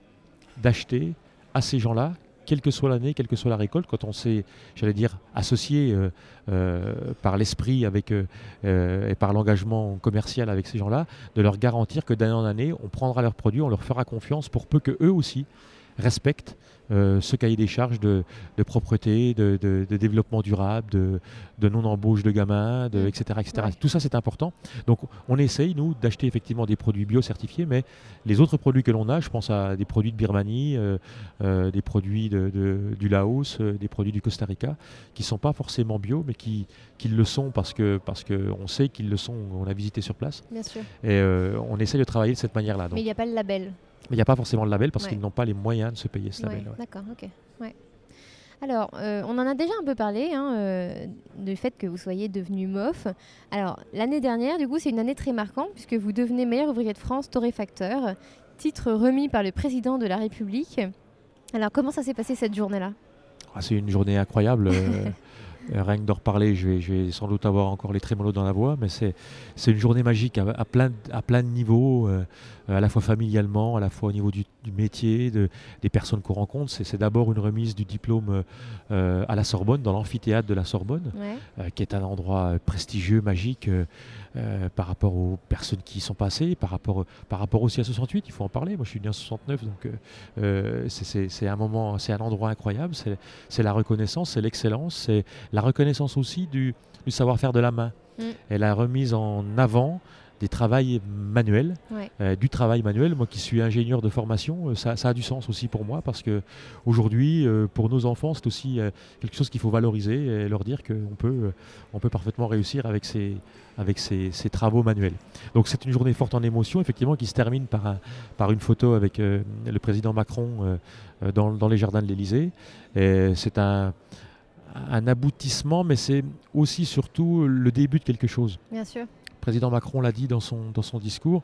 d'acheter à ces gens-là, quelle que soit l'année, quelle que soit la récolte, quand on s'est, j'allais dire, associé euh, euh, par l'esprit avec, euh, et par l'engagement commercial avec ces gens-là, de leur garantir que d'année en année, on prendra leurs produits, on leur fera confiance pour peu que eux aussi respectent ce cahier des charges de, de propreté, de, de- de développement durable, de, non-embauche de gamins, de, Mm. etc. etc. Ouais. Tout ça, c'est important. Donc, on essaye, nous, d'acheter effectivement des produits bio certifiés, mais les autres produits que l'on a, je pense à des produits de Birmanie, euh, euh, des produits du Laos, euh, des produits du Costa Rica, qui ne sont pas forcément bio, mais qui, qui le sont parce que parce que on sait qu'ils le sont, on a visité sur place, Bien sûr. et euh, on essaye de travailler de cette manière-là. Mais il n'y a pas le label. Mais il n'y a pas forcément le label parce Ouais. qu'ils n'ont pas les moyens de se payer ce label. ouais. D'accord, ok. Ouais. Alors, euh, on en a déjà un peu parlé, hein, euh, du fait que vous soyez devenu MOF. Alors, l'année dernière, du coup, c'est une année très marquante, puisque vous devenez meilleur ouvrier de France torréfacteur, titre remis par le président de la République. Alors, comment ça s'est passé cette journée-là? Ah, c'est une journée incroyable. (laughs) euh, rien que d'en reparler, je vais, je vais sans doute avoir encore les trémolos dans la voix, mais c'est une journée magique à, à plein, de- à plein de niveaux, euh, à la fois familialement, à la fois au niveau du, du métier, de, des personnes qu'on rencontre. C'est d'abord une remise du diplôme euh, à la Sorbonne, dans l'amphithéâtre de la Sorbonne, Ouais. euh, qui est un endroit prestigieux, magique, euh, par rapport aux personnes qui y sont passées, par rapport, par rapport aussi à 68, il faut en parler. Moi, je suis né en 69, donc euh, euh, c'est- un moment, c'est un endroit incroyable. C'est c'est la reconnaissance, c'est l'excellence, c'est la reconnaissance aussi du, du savoir-faire de la main Mm. et la remise en avant des travails manuels, Ouais. euh, du travail manuel. Moi qui suis ingénieur de formation, euh, ça, ça a du sens aussi pour moi parce que aujourd'hui, euh, pour nos enfants, c'est aussi euh, quelque chose qu'il faut valoriser et leur dire qu'on peut, on peut parfaitement réussir avec ces, avec ces travaux manuels. Donc c'est une journée forte en émotion, effectivement, qui se termine par, un- par une photo avec le président Macron dans, dans les jardins de l'Élysée. C'est un, un aboutissement, mais c'est aussi surtout le début de quelque chose. Bien sûr. Le président Macron l'a dit dans son, dans son discours,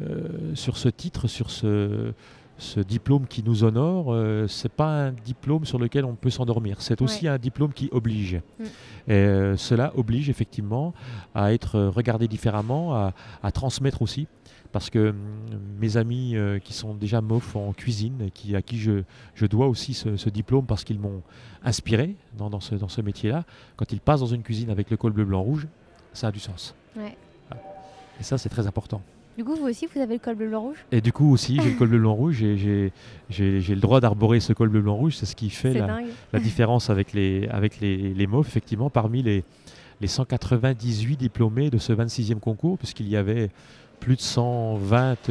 euh, sur ce titre, sur ce, ce diplôme qui nous honore, euh, c'est pas un diplôme sur lequel on peut s'endormir. C'est aussi un diplôme qui oblige. Mm. Et euh, cela oblige effectivement à être regardé différemment, à, à transmettre aussi. Parce que hum, mes amis euh, qui sont déjà MOF en cuisine, qui, à qui je, je dois aussi ce, ce diplôme parce qu'ils m'ont inspiré dans, dans ce, dans ce métier-là, quand ils passent dans une cuisine avec le col bleu, blanc, rouge, ça a du sens. Ouais. Et ça, c'est très important. Du coup, vous aussi, vous avez le col bleu blanc rouge? Et du coup aussi, j'ai le col bleu blanc rouge et j'ai- le droit d'arborer ce col bleu blanc rouge. C'est ce qui fait la, différence avec les, avec les, les MOF, effectivement, parmi les, les 198 diplômés de ce 26e concours, puisqu'il y avait plus de 120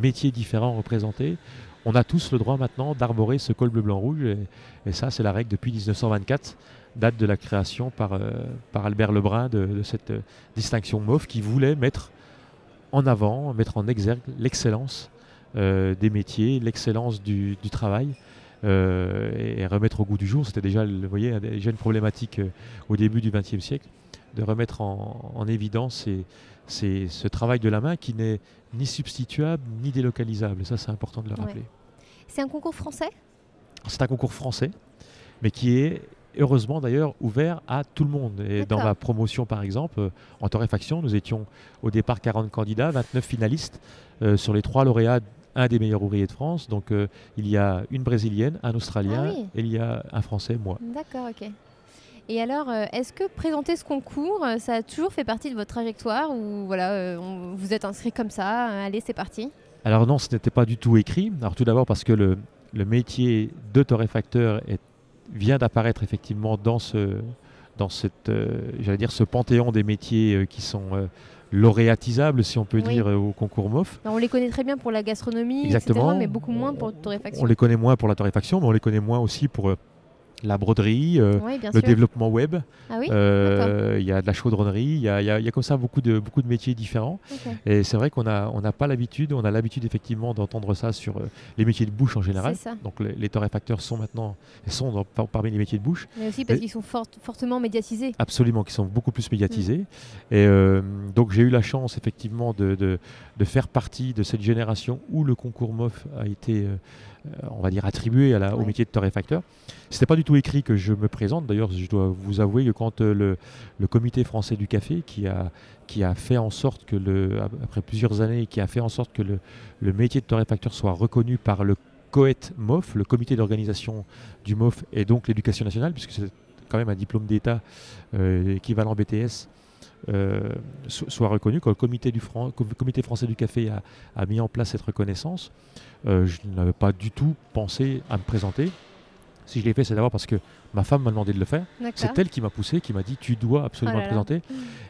métiers différents représentés. On a tous le droit maintenant d'arborer ce col bleu blanc rouge et, et ça, c'est la règle depuis 1924, date de la création par, euh, par Albert Lebrun de, de cette euh, distinction MOF qui voulait mettre en avant, mettre en exergue l'excellence euh, des métiers, l'excellence du, du travail euh, et, et remettre au goût du jour. C'était déjà, vous voyez, déjà une problématique euh, au début du XXe siècle de remettre en, en évidence ces- ces- ce travail de la main qui n'est ni substituable ni délocalisable. Et ça, c'est important de le Ouais. rappeler. C'est un concours français? C'est un concours français, mais qui est heureusement d'ailleurs ouvert à tout le monde. Et dans ma promotion par exemple, euh, en torréfaction, nous étions au départ 40 candidats, 29 finalistes euh, sur les trois lauréats. Un des meilleurs ouvriers de France. Donc, euh, il y a une brésilienne, un australien Ah oui. et il y a un français, moi. D'accord, ok. Et alors, euh, est-ce que présenter ce concours, ça a toujours fait partie de votre trajectoire ou voilà, euh, on- vous êtes inscrit comme ça, euh, allez, c'est parti? Alors non, ce n'était pas du tout écrit. Alors tout d'abord parce que le, le métier de torréfacteur est- vient d'apparaître effectivement dans ce, dans cette, euh, j'allais dire, ce panthéon des métiers euh, qui sont euh, lauréatisables, si on peut Oui. dire, au concours MOF. Alors, On les connaît très bien pour la gastronomie, Exactement. etc., mais beaucoup moins pour la On torréfaction. les connaît moins pour la torréfaction, mais on les connaît moins aussi pour la broderie, euh, Oui, le sûr. développement web. Ah oui Euh, Il y a de la chaudronnerie, il y a, il y a- il y a comme ça beaucoup de, beaucoup de métiers différents. Et c'est vrai qu'on n'a on n'a pas l'habitude, on a l'habitude effectivement d'entendre ça sur euh, les métiers de bouche en général. C'est ça. Donc les, les torréfacteurs sont maintenant sont dans- par- parmi les métiers de bouche, Mais aussi parce qu'ils sont fort- fortement médiatisés. absolument, qui sont beaucoup plus médiatisés. Mm. Et donc j'ai eu la chance effectivement de, de- de faire partie de cette génération où le concours MOF a été, on va dire, attribué à la- au métier de torréfacteur. C'était pas du tout écrit que je me présente. D'ailleurs, je dois vous avouer que quand euh, le, le comité français du café, qui a, qui a fait en sorte que le, après plusieurs années, qui a fait en sorte que le, le métier de torréfacteur soit reconnu par le COET MOF, le comité d'organisation du MOF, et donc l'éducation nationale, puisque c'est quand même un diplôme d'État euh, équivalent BTS, euh, so- soit reconnu. Quand le comité, du Fran- co- comité français du café a, a mis en place cette reconnaissance, euh, je n'avais pas du tout pensé à me présenter. Si je l'ai fait, c'est d'abord parce que ma femme m'a demandé de le faire. C'est elle qui m'a poussé, qui m'a dit tu dois absolument Oh là te présenter.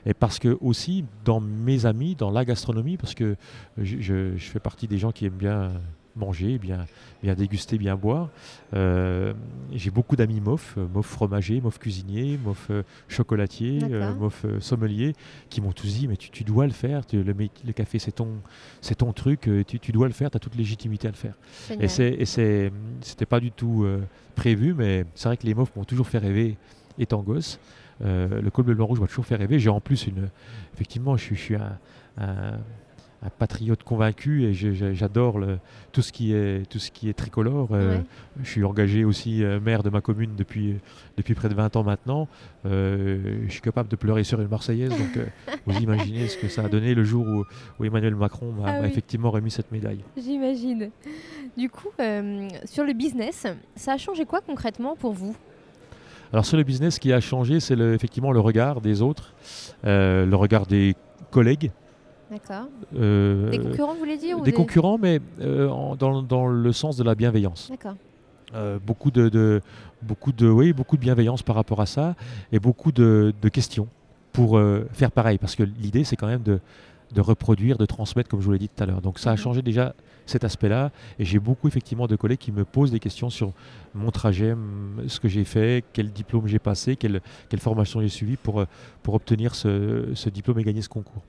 Et parce que aussi dans mes amis, dans la gastronomie, parce que je, je- je fais partie des gens qui aiment bien manger, bien, bien déguster, bien boire. Euh, J'ai beaucoup d'amis MOF, euh, MOF fromager, MOF cuisinier, MOF euh, chocolatier. MOF sommelier, qui m'ont tous dit mais tu, tu dois le faire, tu- le, le café c'est ton, c'est ton truc, tu, tu dois le faire, tu as toute légitimité à le faire. Génial. Et c'est, c'était pas du tout euh, prévu, mais c'est vrai que les MOF m'ont toujours fait rêver étant gosse. Euh, le col bleu blanc rouge m'a toujours fait rêver. J'ai en plus une, effectivement, je suis, je suis un, un- un patriote convaincu et j'adore tout ce qui est tout ce qui est tricolore. Euh. Je suis engagé aussi euh, maire de ma commune depuis depuis près de 20 ans maintenant. Euh, je suis capable de pleurer sur une Marseillaise, donc (laughs) vous imaginez ce que ça a donné le jour où, où Emmanuel Macron m'a Ah oui. effectivement remis cette médaille. J'imagine. Du coup, sur le business, ça a changé quoi concrètement pour vous? Alors sur le business, ce qui a changé, c'est effectivement le regard des autres, le regard des collègues, D'accord. euh, Des concurrents, vous voulez dire ou des concurrents, mais euh, en- dans, dans le sens de la bienveillance. D'accord. Euh, beaucoup de, de- beaucoup de oui beaucoup de bienveillance par rapport à ça et beaucoup de, de questions pour faire pareil parce que l'idée c'est quand même de, de reproduire de transmettre comme je vous l'ai dit tout à l'heure donc ça a Mhm. changé déjà cet aspect là et j'ai beaucoup effectivement de collègues qui me posent des questions sur mon trajet ce que j'ai fait quel diplôme j'ai passé quelle, quelle formation j'ai suivi pour, pour obtenir ce, ce diplôme et gagner ce concours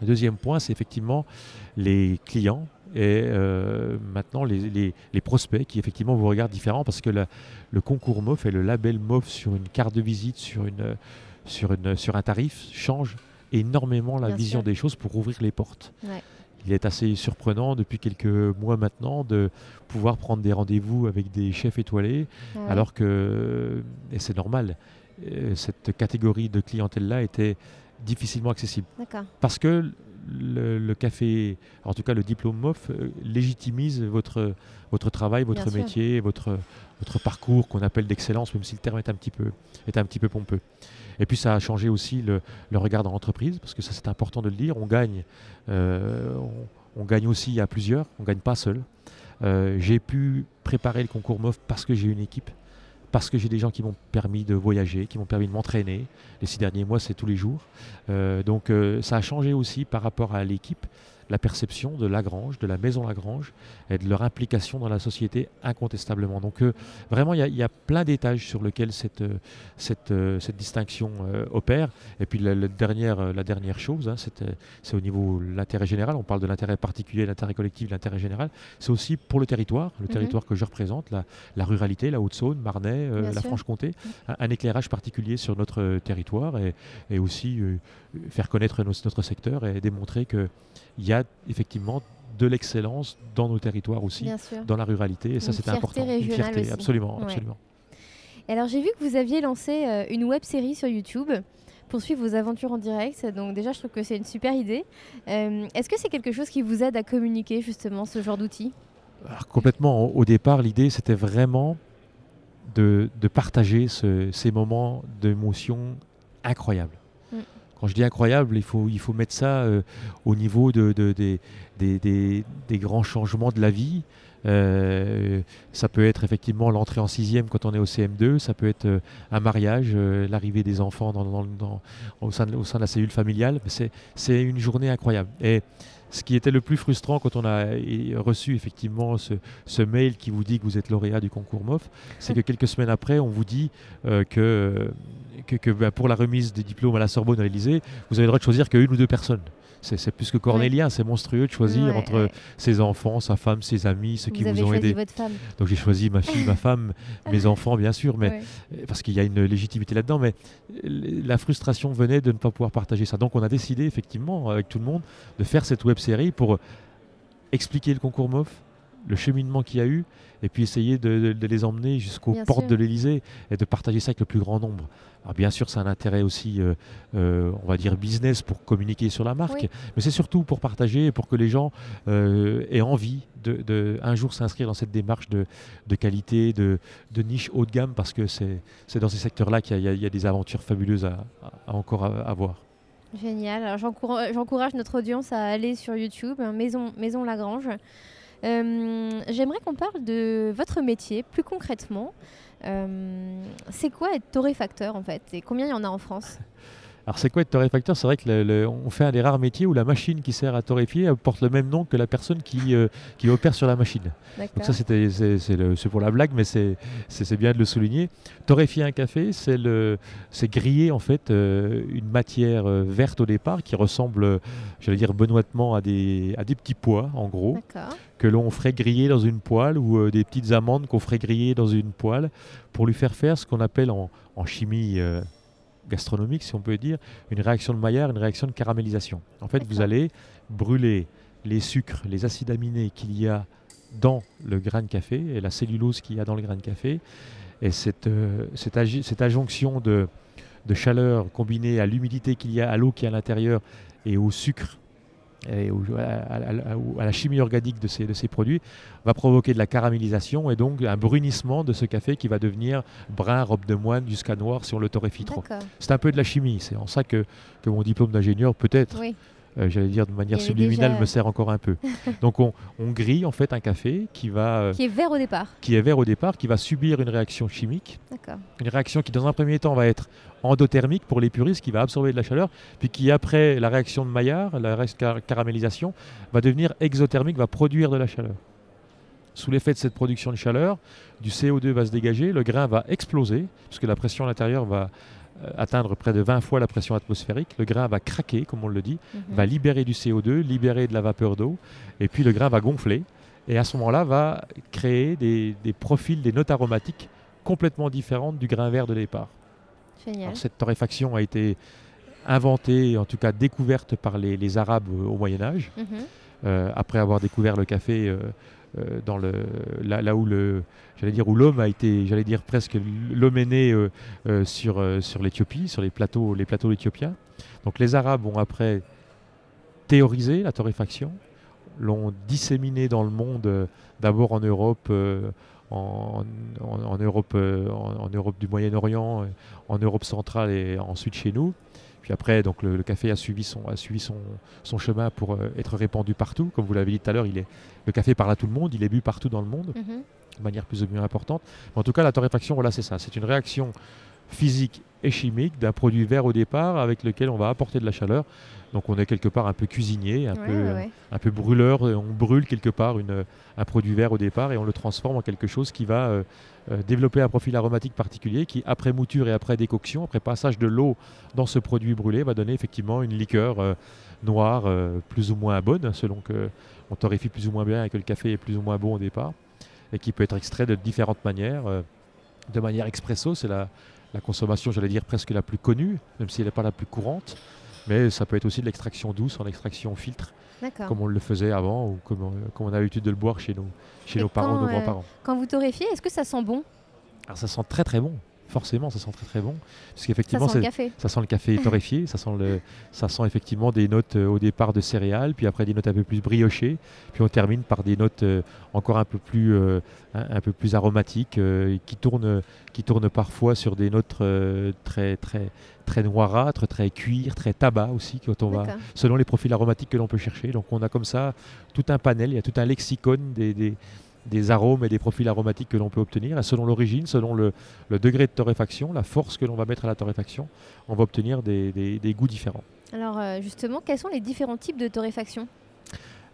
le deuxième point c'est effectivement les clients et euh, maintenant les, les- les prospects qui effectivement vous regardent différents parce que la- le concours MOF et le label MOF sur une carte de visite, sur, une, sur, une, sur un tarif, change énormément la Bien vision sûr. des choses pour ouvrir les portes. Ouais. Il est assez surprenant depuis quelques mois maintenant de pouvoir prendre des rendez-vous avec des chefs étoilés ouais. alors que, et c'est normal, euh, cette catégorie de clientèle-là était difficilement accessible parce que le, le café, en tout cas le diplôme MOF, euh, légitimise votre, votre travail, votre Bien sûr. métier, votre, votre parcours qu'on appelle d'excellence, même si le terme est un petit peu, est un petit peu pompeux. Et puis ça a changé aussi le, le regard dans l'entreprise, parce que ça c'est important de le dire, on gagne, euh, on, on gagne aussi à plusieurs, on ne gagne pas seul. Euh, j'ai pu préparer le concours MOF parce que j'ai une équipe, parce que j'ai des gens qui m'ont permis de voyager, qui m'ont permis de m'entraîner. Les six derniers mois, c'est tous les jours. Euh, donc euh, ça a changé aussi par rapport à l'équipe, la perception de Lagrange, de la maison Lagrange et de leur implication dans la société incontestablement. Donc euh, vraiment, il y, a- il y a plein d'étages sur lesquels cette, euh, cette, euh, cette distinction euh, opère. Et puis la, la dernière, la dernière chose, hein, c'est au niveau de l'intérêt général. On parle de l'intérêt particulier, l'intérêt collectif, l'intérêt général. C'est aussi pour le territoire, le Mhm. territoire que je représente, la, la ruralité, la Haute-Saône, Marnay, euh, la. Franche-Comté, un, un éclairage particulier sur notre territoire et, et aussi faire connaître nos- notre secteur et démontrer qu'il y a effectivement de l'excellence dans nos territoires aussi, dans la ruralité, et ça Une fierté important. Une fierté, aussi. absolument, Ouais. absolument. Et alors j'ai vu que vous aviez lancé euh, une web série sur YouTube pour suivre vos aventures en direct. Donc déjà, je trouve que c'est une super idée. Euh, Est-ce que c'est quelque chose qui vous aide à communiquer justement ce genre d'outils? Complètement. Au au départ, l'idée, c'était vraiment de, de partager ce- ces moments d'émotion incroyables. Quand je dis incroyable, il faut, il faut mettre ça euh, au niveau de, de- des- des, des- des grands changements de la vie. Euh, ça peut être effectivement l'entrée en sixième quand on est au CM2, ça peut être euh, un mariage, l'arrivée des enfants dans- dans- dans- au, sein de, au sein de la cellule familiale. C'est- C'est une journée incroyable. Et ce qui était le plus frustrant quand on a reçu effectivement ce, ce mail qui vous dit que vous êtes lauréat du concours MOF, c'est que quelques semaines après, on vous dit que, que, que, bah, pour la remise des diplômes à la Sorbonne à l'Élysée, vous avez le droit de choisir qu'une ou deux personnes. C'est plus que cornélien, c'est monstrueux de choisir Ouais, entre ouais. ses enfants, sa femme, ses amis, ceux qui Vous ont aidé. Donc j'ai choisi ma fille, ma (laughs) femme, mes enfants, bien sûr, mais Ouais. euh, parce qu'il y a une légitimité là-dedans, mais euh, la frustration venait de ne pas pouvoir partager ça. Donc on a décidé effectivement avec tout le monde de faire cette web série pour expliquer le concours MOF, le cheminement qu'il y a eu, et puis essayer de, de- de les emmener jusqu'aux portes sûr. de l'Elysée et de partager ça avec le plus grand nombre. Alors bien sûr, c'est un intérêt aussi, euh, euh, on va dire business pour communiquer sur la marque, Oui. mais c'est surtout pour partager et pour que les gens euh, aient envie de, de un jour s'inscrire dans cette démarche de, de qualité, de, de niche haut de gamme, parce que c'est dans ces secteurs-là qu'il y, a- il y a des aventures fabuleuses à, encore à, à. Génial. Alors j'encourage notre audience à aller sur YouTube, hein, Maison, Maison Lagrange. J'aimerais qu'on parle de votre métier plus concrètement. Euh, c'est quoi être torréfacteur en fait? Et combien il y en a en France? (laughs) Alors c'est quoi être torréfacteur? C'est vrai que le- le- on fait un des rares métiers où la machine qui sert à torréfier porte le même nom que la personne qui, euh, qui opère sur la machine. Donc ça c'était c'est pour la blague, mais c'est bien de le souligner. Torréfier un café, c'est le c'est griller en fait euh, une matière euh, verte au départ qui ressemble, j'allais dire benoîtement à des à des petits pois en gros que l'on ferait griller dans une poêle ou euh, des petites amandes qu'on ferait griller dans une poêle pour lui faire faire ce qu'on appelle en, en chimie euh, gastronomique, si on peut dire, une réaction de Maillard, une réaction de caramélisation. En fait, vous allez brûler les sucres, les acides aminés qu'il y a dans le grain de café et la cellulose qu'il y a dans le grain de café. Et cette, euh, cette adjonction de, de chaleur combinée à l'humidité qu'il y a, à l'eau qui est à l'intérieur et au sucre et au- à, à- à- à la chimie organique de ces, de ces produits va provoquer de la caramélisation et donc un brunissement de ce café qui va devenir brun, robe de moine jusqu'à noir si on le torréfie trop. C'est un peu de la chimie, c'est en ça que, que mon diplôme d'ingénieur peut-être Oui. Euh, j'allais dire de manière subliminale, déjà- me sert encore un peu. (laughs) Donc on, on grille en fait un café qui, va, euh, Qui est vert au départ. qui est vert au départ, qui va subir une réaction chimique, une réaction qui dans un premier temps va être endothermique pour les puristes, qui va absorber de la chaleur, puis qui après la réaction de Maillard, la car- caramélisation, va devenir exothermique, va produire de la chaleur. Sous l'effet de cette production de chaleur, du CO2 va se dégager, le grain va exploser, puisque la pression à l'intérieur va atteindre près de 20 fois la pression atmosphérique, le grain va craquer, comme on le dit, Mhm. va libérer du CO2, libérer de la vapeur d'eau, et puis le grain va gonfler, et à ce moment-là va créer des, des profils, des notes aromatiques complètement différentes du grain vert de départ. Génial. Alors, cette torréfaction a été inventée, en tout cas découverte par les, les Arabes euh, au Moyen Âge, Mhm. euh, après avoir découvert le café euh, euh, dans le, là, où le, j'allais dire où l'homme a été, j'allais dire presque l'homme est né euh, euh, sur, euh, sur l'Éthiopie, sur les plateaux, les plateaux éthiopiens. Donc les Arabes ont après théorisé la torréfaction, l'ont disséminé dans le monde, euh, d'abord en Europe, euh, en, en- Europe, euh, en, Europe du Moyen-Orient, euh, en Europe centrale et ensuite chez nous. Puis après, donc le, le café a suivi son, a suivi son, son chemin pour euh, être répandu partout. Comme vous l'avez dit tout à l'heure, il est, le café parle à tout le monde, il est bu partout dans le monde Mhm. de manière plus ou moins importante. Mais en tout cas, la torréfaction, voilà, c'est ça. C'est une réaction physique et chimique d'un produit vert au départ avec lequel on va apporter de la chaleur. Donc on est quelque part un peu cuisinier, un, Ouais, peu, ouais, euh, un peu brûleur. et On brûle quelque part une, un produit vert au départ et on le transforme en quelque chose qui va euh, euh, développer un profil aromatique particulier qui, après mouture et après décoction, après passage de l'eau dans ce produit brûlé, va donner effectivement une liqueur euh, noire euh, plus ou moins bonne, selon que on torréfie plus ou moins bien et que le café est plus ou moins bon au départ, et qui peut être extrait de différentes manières. euh, de manière expresso, c'est la, la consommation, j'allais dire, presque la plus connue, même si elle n'est pas la plus courante. Mais ça peut être aussi de l'extraction douce en extraction filtre, comme on le faisait avant ou comme, on- comme on a l'habitude de le boire chez, nous, chez Et nos parents, quand, nos euh, grands-parents. Quand vous torréfiez, est-ce que ça sent bon? Alors ça sent très très bon. Forcément, ça sent très très bon. Parce Ça qu'effectivement, sent le c'est- café. ça sent le café (laughs) torréfié, ça sent, le, ça sent effectivement des notes euh, au départ de céréales, puis après des notes un peu plus briochées, puis on termine par des notes euh, encore un peu plus, euh, un, un peu plus aromatiques, qui, tournent, qui tournent parfois sur des notes très, très, très noirâtres, très cuir, très tabac aussi, quand on va, selon les profils aromatiques que l'on peut chercher. Donc on a comme ça tout un panel, il y a tout un lexicon des, des- des arômes et des profils aromatiques que l'on peut obtenir. Et selon l'origine, selon le, le degré de torréfaction, la force que l'on va mettre à la torréfaction, on va obtenir des, des- des goûts différents. Alors euh, justement, quels sont les différents types de torréfaction?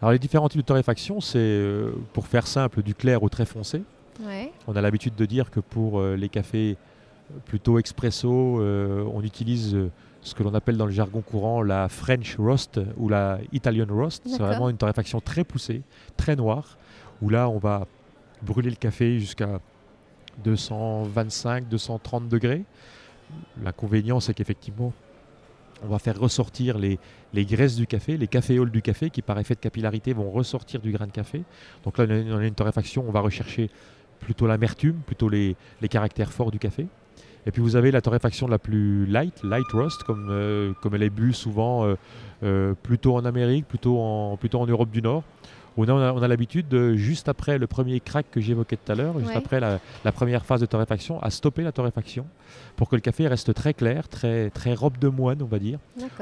Alors les différents types de torréfaction, c'est euh, pour faire simple du clair au très foncé. Ouais. On a l'habitude de dire que pour euh, les cafés plutôt expresso, on utilise ce que l'on appelle dans le jargon courant la French roast ou la Italian roast. C'est vraiment une torréfaction très poussée, très noire, où là on va brûler le café jusqu'à 225-230 degrés. L'inconvénient, c'est qu'effectivement, on va faire ressortir les, graisses du café, les caféoles du café qui, par effet de capillarité, vont ressortir du grain de café. Donc là, on a une- torréfaction, on va rechercher plutôt l'amertume, plutôt les, caractères forts du café. Et puis vous avez la torréfaction la plus light, light roast, comme, euh, elle est bue souvent euh, euh, plutôt en Amérique, plutôt en Europe du Nord. On a, on a- l'habitude, de, juste après le premier crack que j'évoquais tout à l'heure, juste Ouais. après la, la première phase de torréfaction, à stopper la torréfaction pour que le café reste très clair, très, très robe de moine, on va dire.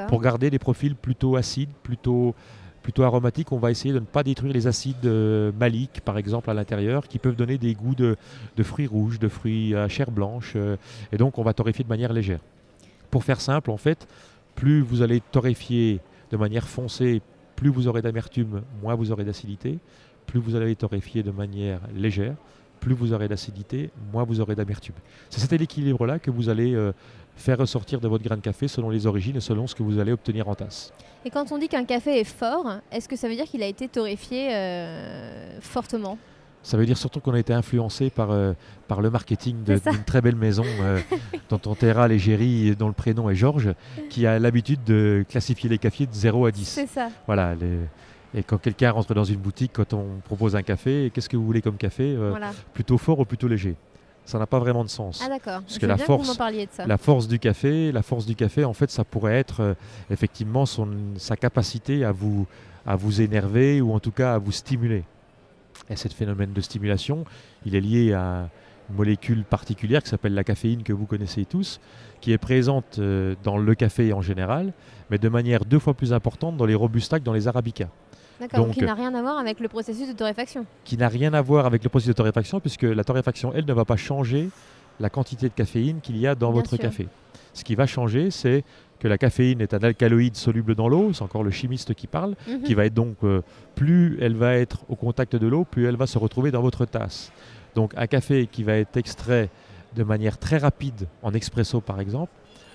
Pour garder des profils plutôt acides, plutôt, plutôt aromatiques, on va essayer de ne pas détruire les acides euh, maliques, par exemple, à l'intérieur, qui peuvent donner des goûts de, de fruits rouges, de fruits à chair blanche. euh, et donc, on va torréfier de manière légère. Pour faire simple, en fait, plus vous allez torréfier de manière foncée, plus vous aurez d'amertume, moins vous aurez d'acidité. Plus vous allez torréfier de manière légère, plus vous aurez d'acidité, moins vous aurez d'amertume. C'est cet équilibre-là que vous allez euh, faire ressortir de votre grain de café selon les origines et selon ce que vous allez obtenir en tasse. Et quand on dit qu'un café est fort, est-ce que ça veut dire qu'il a été torréfié euh, fortement? Ça veut dire surtout qu'on a été influencé par, euh, par le marketing d'une très belle maison euh, (laughs) dont on taira l'égérie, dont le prénom est Georges, qui a l'habitude de classifier les cafés de 0 à 10. C'est ça. Voilà. les- Et quand quelqu'un rentre dans une boutique, quand on propose un café, qu'est-ce que vous voulez comme café Euh, Voilà. Plutôt fort ou plutôt léger? Ça n'a pas vraiment de sens. Ah d'accord. Parce que la que force- parliez de ça. La force du café, la force du café, en fait, ça pourrait être effectivement son, sa capacité à vous, à vous énerver ou en tout cas à vous stimuler. Et ce phénomène de stimulation, il est lié à une molécule particulière qui s'appelle la caféine que vous connaissez tous, qui est présente euh, dans le café en général, mais de manière deux fois plus importante dans les robustas que dans les arabicas, D'accord. Donc, donc, il n'a rien à voir avec le processus de torréfaction. qui n'a rien à voir avec le processus de torréfaction, puisque la torréfaction, elle, ne va pas changer la quantité de caféine qu'il y a dans Bien votre sûr. café. Ce qui va changer, c'est que la caféine est un alcaloïde soluble dans l'eau, c'est encore le chimiste qui parle, Mhm. qui va être donc, euh, plus elle va être au contact de l'eau, plus elle va se retrouver dans votre tasse. Donc un café qui va être extrait de manière très rapide, en expresso par exemple,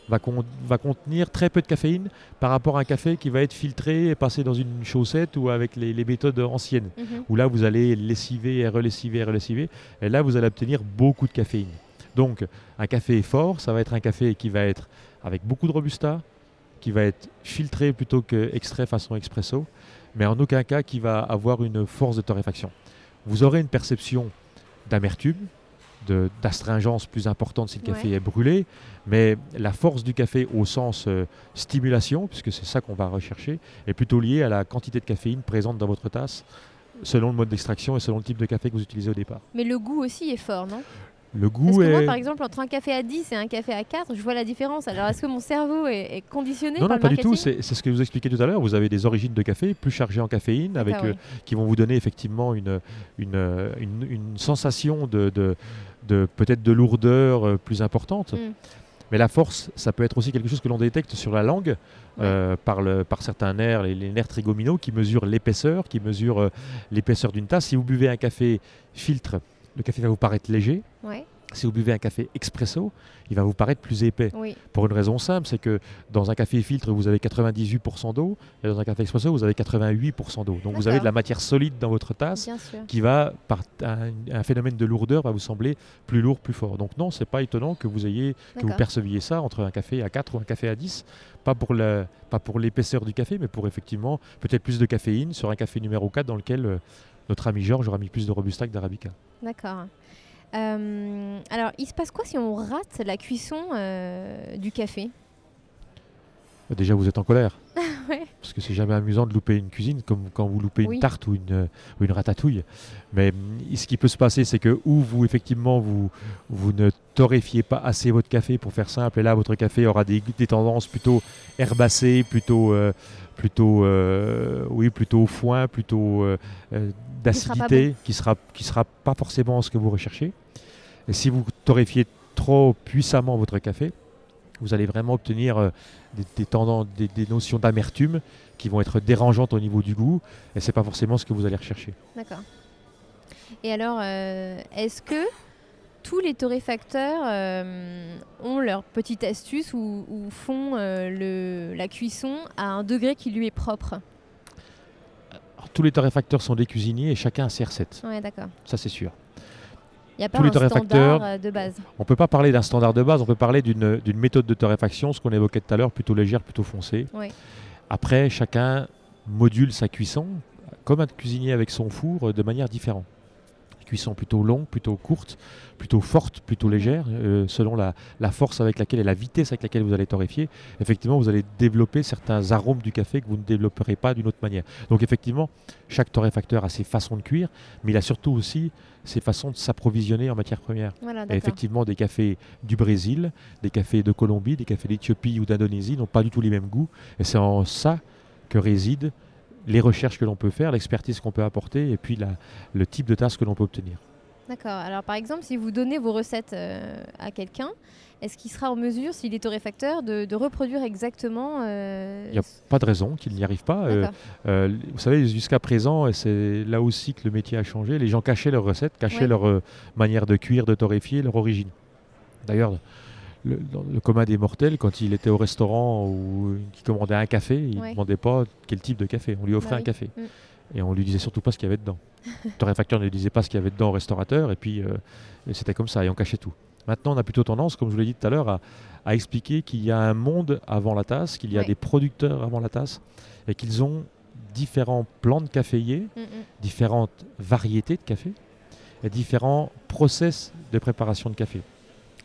va, con- va contenir très peu de caféine par rapport à un café qui va être filtré et passé dans une chaussette ou avec les, les méthodes anciennes Mhm. où là vous allez lessiver et relessiver et relessiver, et là vous allez obtenir beaucoup de caféine. Donc un café fort, ça va être un café qui va être avec beaucoup de robusta, qui va être filtré plutôt que extrait façon expresso, mais en aucun cas qui va avoir une force de torréfaction. Vous aurez une perception d'amertume, d'astringence plus importante si le café Ouais. est brûlé, mais la force du café au sens euh, stimulation, puisque c'est ça qu'on va rechercher, est plutôt liée à la quantité de caféine présente dans votre tasse, selon le mode d'extraction et selon le type de café que vous utilisez au départ. Mais le goût aussi est fort, non? Le Parce goût que est... moi, par exemple, entre un café à 10 et un café à 4, je vois la différence. Alors, est-ce que mon cerveau est, est conditionné non, par non, le pas du tout. C'est ce que vous expliquais tout à l'heure. Vous avez des origines de café plus chargées en caféine, avec, euh, qui vont vous donner effectivement une, une, une- une sensation de, de, de- peut-être de lourdeur euh, plus importante. Mm. Mais la force, ça peut être aussi quelque chose que l'on détecte sur la langue euh, par, le, par certains nerfs, les, les nerfs trigominaux, qui mesurent l'épaisseur, qui mesurent euh, l'épaisseur d'une tasse. Si vous buvez un café filtre, le café va vous paraître léger. Ouais, Si vous buvez un café expresso, il va vous paraître plus épais. oui. Pour une raison simple, c'est que dans un café filtre, vous avez 98% d'eau, et dans un café expresso, vous avez 88% d'eau. Donc vous avez de la matière solide dans votre tasse qui va, par un, un phénomène de lourdeur, va vous sembler plus lourd, plus fort. Donc non, c'est pas étonnant que vous ayez, que vous perceviez ça entre un café à 4 ou un café à 10. Pas pour la- pas pour l'épaisseur du café, mais pour effectivement peut-être plus de caféine sur un café numéro 4 dans lequel euh, notre ami Georges aura mis plus de robusta que d'arabica. D'accord. Euh, alors, il se passe quoi si on rate la cuisson euh, du café? Déjà, vous êtes en colère. (laughs) Ouais. Parce que c'est jamais amusant de louper une cuisine comme quand vous loupez Oui. une tarte ou une, euh, ou une ratatouille. Mais mm, ce qui peut se passer, c'est que ou vous, effectivement, vous, vous ne torréfiez pas assez votre café pour faire simple, et là, votre café aura des, des tendances plutôt herbacées, plutôt, euh, plutôt, euh, oui, plutôt foin, plutôt euh, sera d'acidité, qui sera, qui sera pas forcément ce que vous recherchez. Et si vous torréfiez trop puissamment votre café, vous allez vraiment obtenir des, des, tendances, des, des notions d'amertume qui vont être dérangeantes au niveau du goût, et c'est pas forcément ce que vous allez rechercher. D'accord. Et alors, est-ce que tous les torréfacteurs euh, ont leur petite astuce ou, ou font euh, le, la cuisson à un degré qui lui est propre Alors, tous les torréfacteurs sont des cuisiniers et chacun a ses recettes, Ouais, d'accord. ça c'est sûr. Il n'y a pas Tous un standard euh, de base. On ne peut pas parler d'un standard de base, on peut parler d'une méthode de torréfaction, ce qu'on évoquait tout à l'heure, plutôt légère, plutôt foncée. Après, chacun module sa cuisson, comme un cuisinier avec son four, de manière différente. Cuisson plutôt longue, plutôt courte, plutôt forte, plutôt légère, euh, selon la, la force avec laquelle et la vitesse avec laquelle vous allez torréfier. Effectivement, vous allez développer certains arômes du café que vous ne développerez pas d'une autre manière. Donc effectivement, chaque torréfacteur a ses façons de cuire, mais il a surtout aussi ses façons de s'approvisionner en matières premières. Voilà, Et effectivement, des cafés du Brésil, des cafés de Colombie, des cafés d'Éthiopie ou d'Indonésie n'ont pas du tout les mêmes goûts. Et c'est en ça que résident les recherches que l'on peut faire, l'expertise qu'on peut apporter et puis la- le type de tasse que l'on peut obtenir. D'accord. Alors, par exemple, si vous donnez vos recettes euh, à quelqu'un, est-ce qu'il sera en mesure, s'il est torréfacteur, de, de reproduire exactement euh, Il y a Pas de raison qu'il n'y arrive pas. Euh, vous savez, jusqu'à présent, et c'est là aussi que le métier a changé, les gens cachaient leurs recettes, cachaient Ouais. leur manière de cuire, de torréfier, leur origine. D'ailleurs, le, dans le commun des mortels, quand il était au restaurant ou qu'il commandait un café, il ne Ouais. demandait pas quel type de café. On lui offrait Bah un oui. café. Mm. Et on lui disait surtout pas ce qu'il y avait dedans. le (laughs) torréfacteur ne disait pas ce qu'il y avait dedans au restaurateur, et puis euh, c'était comme ça, et on cachait tout. Maintenant, on a plutôt tendance, comme je vous l'ai dit tout à l'heure, à, à expliquer qu'il y a un monde avant la tasse, qu'il y a Ouais. des producteurs avant la tasse, et qu'ils ont différents plants de caféiers, Mm, mm. différentes variétés de café, et différents process de préparation de café.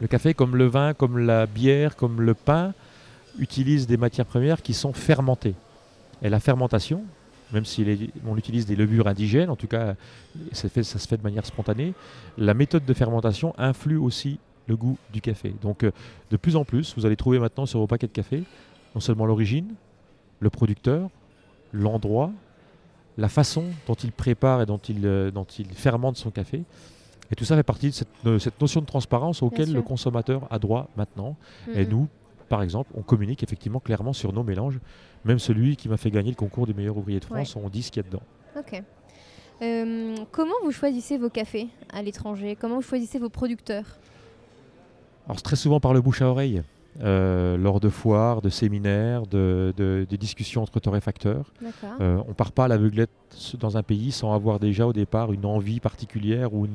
Le café, comme le vin, comme la bière, comme le pain, utilise des matières premières qui sont fermentées. Et la fermentation, même si on utilise des levures indigènes, en tout cas ça, se fait de manière spontanée, la méthode de fermentation influe aussi le goût du café. Donc euh, de plus en plus, vous allez trouver maintenant sur vos paquets de café non seulement l'origine, le producteur, l'endroit, la façon dont il prépare et dont il, euh, dont il fermente son café. Et tout ça fait partie de cette, no- cette notion de transparence auquel le consommateur a droit maintenant. Et nous, par exemple, on communique effectivement clairement sur nos mélanges. Même celui qui m'a fait gagner le concours du meilleur ouvrier de France, on dit ce qu'il y a dedans. Ok. Euh, comment vous choisissez vos cafés à l'étranger? Comment vous choisissez vos producteurs? Alors c'est très souvent par le bouche à oreille, euh, lors de foires, de séminaires, de, de- de discussions entre torréfacteurs. Euh, on part pas à l'aveuglette dans un pays sans avoir déjà au départ une envie particulière ou,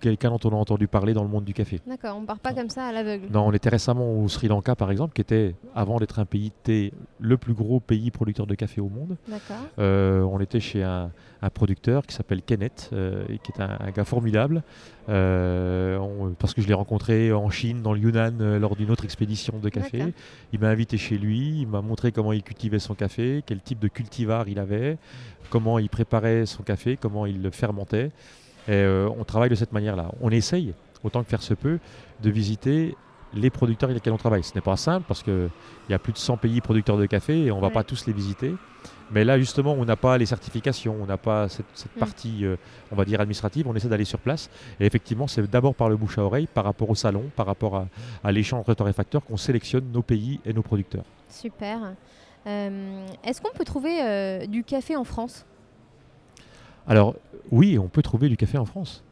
quelqu'un dont on a entendu parler dans le monde du café. D'accord, on part pas comme ça à l'aveugle. Non, on était récemment au Sri Lanka par exemple, qui était, avant d'être un pays thé, le plus gros pays producteur de café au monde. D'accord. Euh, on était chez un, un producteur qui s'appelle Kenneth, euh, et qui est un, un gars formidable, euh, on- parce que je l'ai rencontré en Chine, dans le Yunnan, euh, lors d'une autre expédition de café. Il m'a invité chez lui, il m'a montré comment il cultivait son café, quel type de cultivar il avait, comment il préparait son café, comment il le fermentait. Et euh, on travaille de cette manière-là. On essaye, autant que faire se peut, de visiter les producteurs avec lesquels on travaille. Ce n'est pas simple parce qu'il y a plus de 100 pays producteurs de café et on ne va Ouais. pas tous les visiter. Mais là, justement, on n'a pas les certifications, on n'a pas cette, cette Mm. partie, euh, on va dire, administrative. On essaie d'aller sur place. Et effectivement, c'est d'abord par le bouche à oreille, par rapport au salon, par rapport à, à l'échange entre torréfacteurs, qu'on sélectionne nos pays et nos producteurs. Super. Euh, Est-ce qu'on peut trouver euh, du café en France? Alors, oui, on peut trouver du café en France.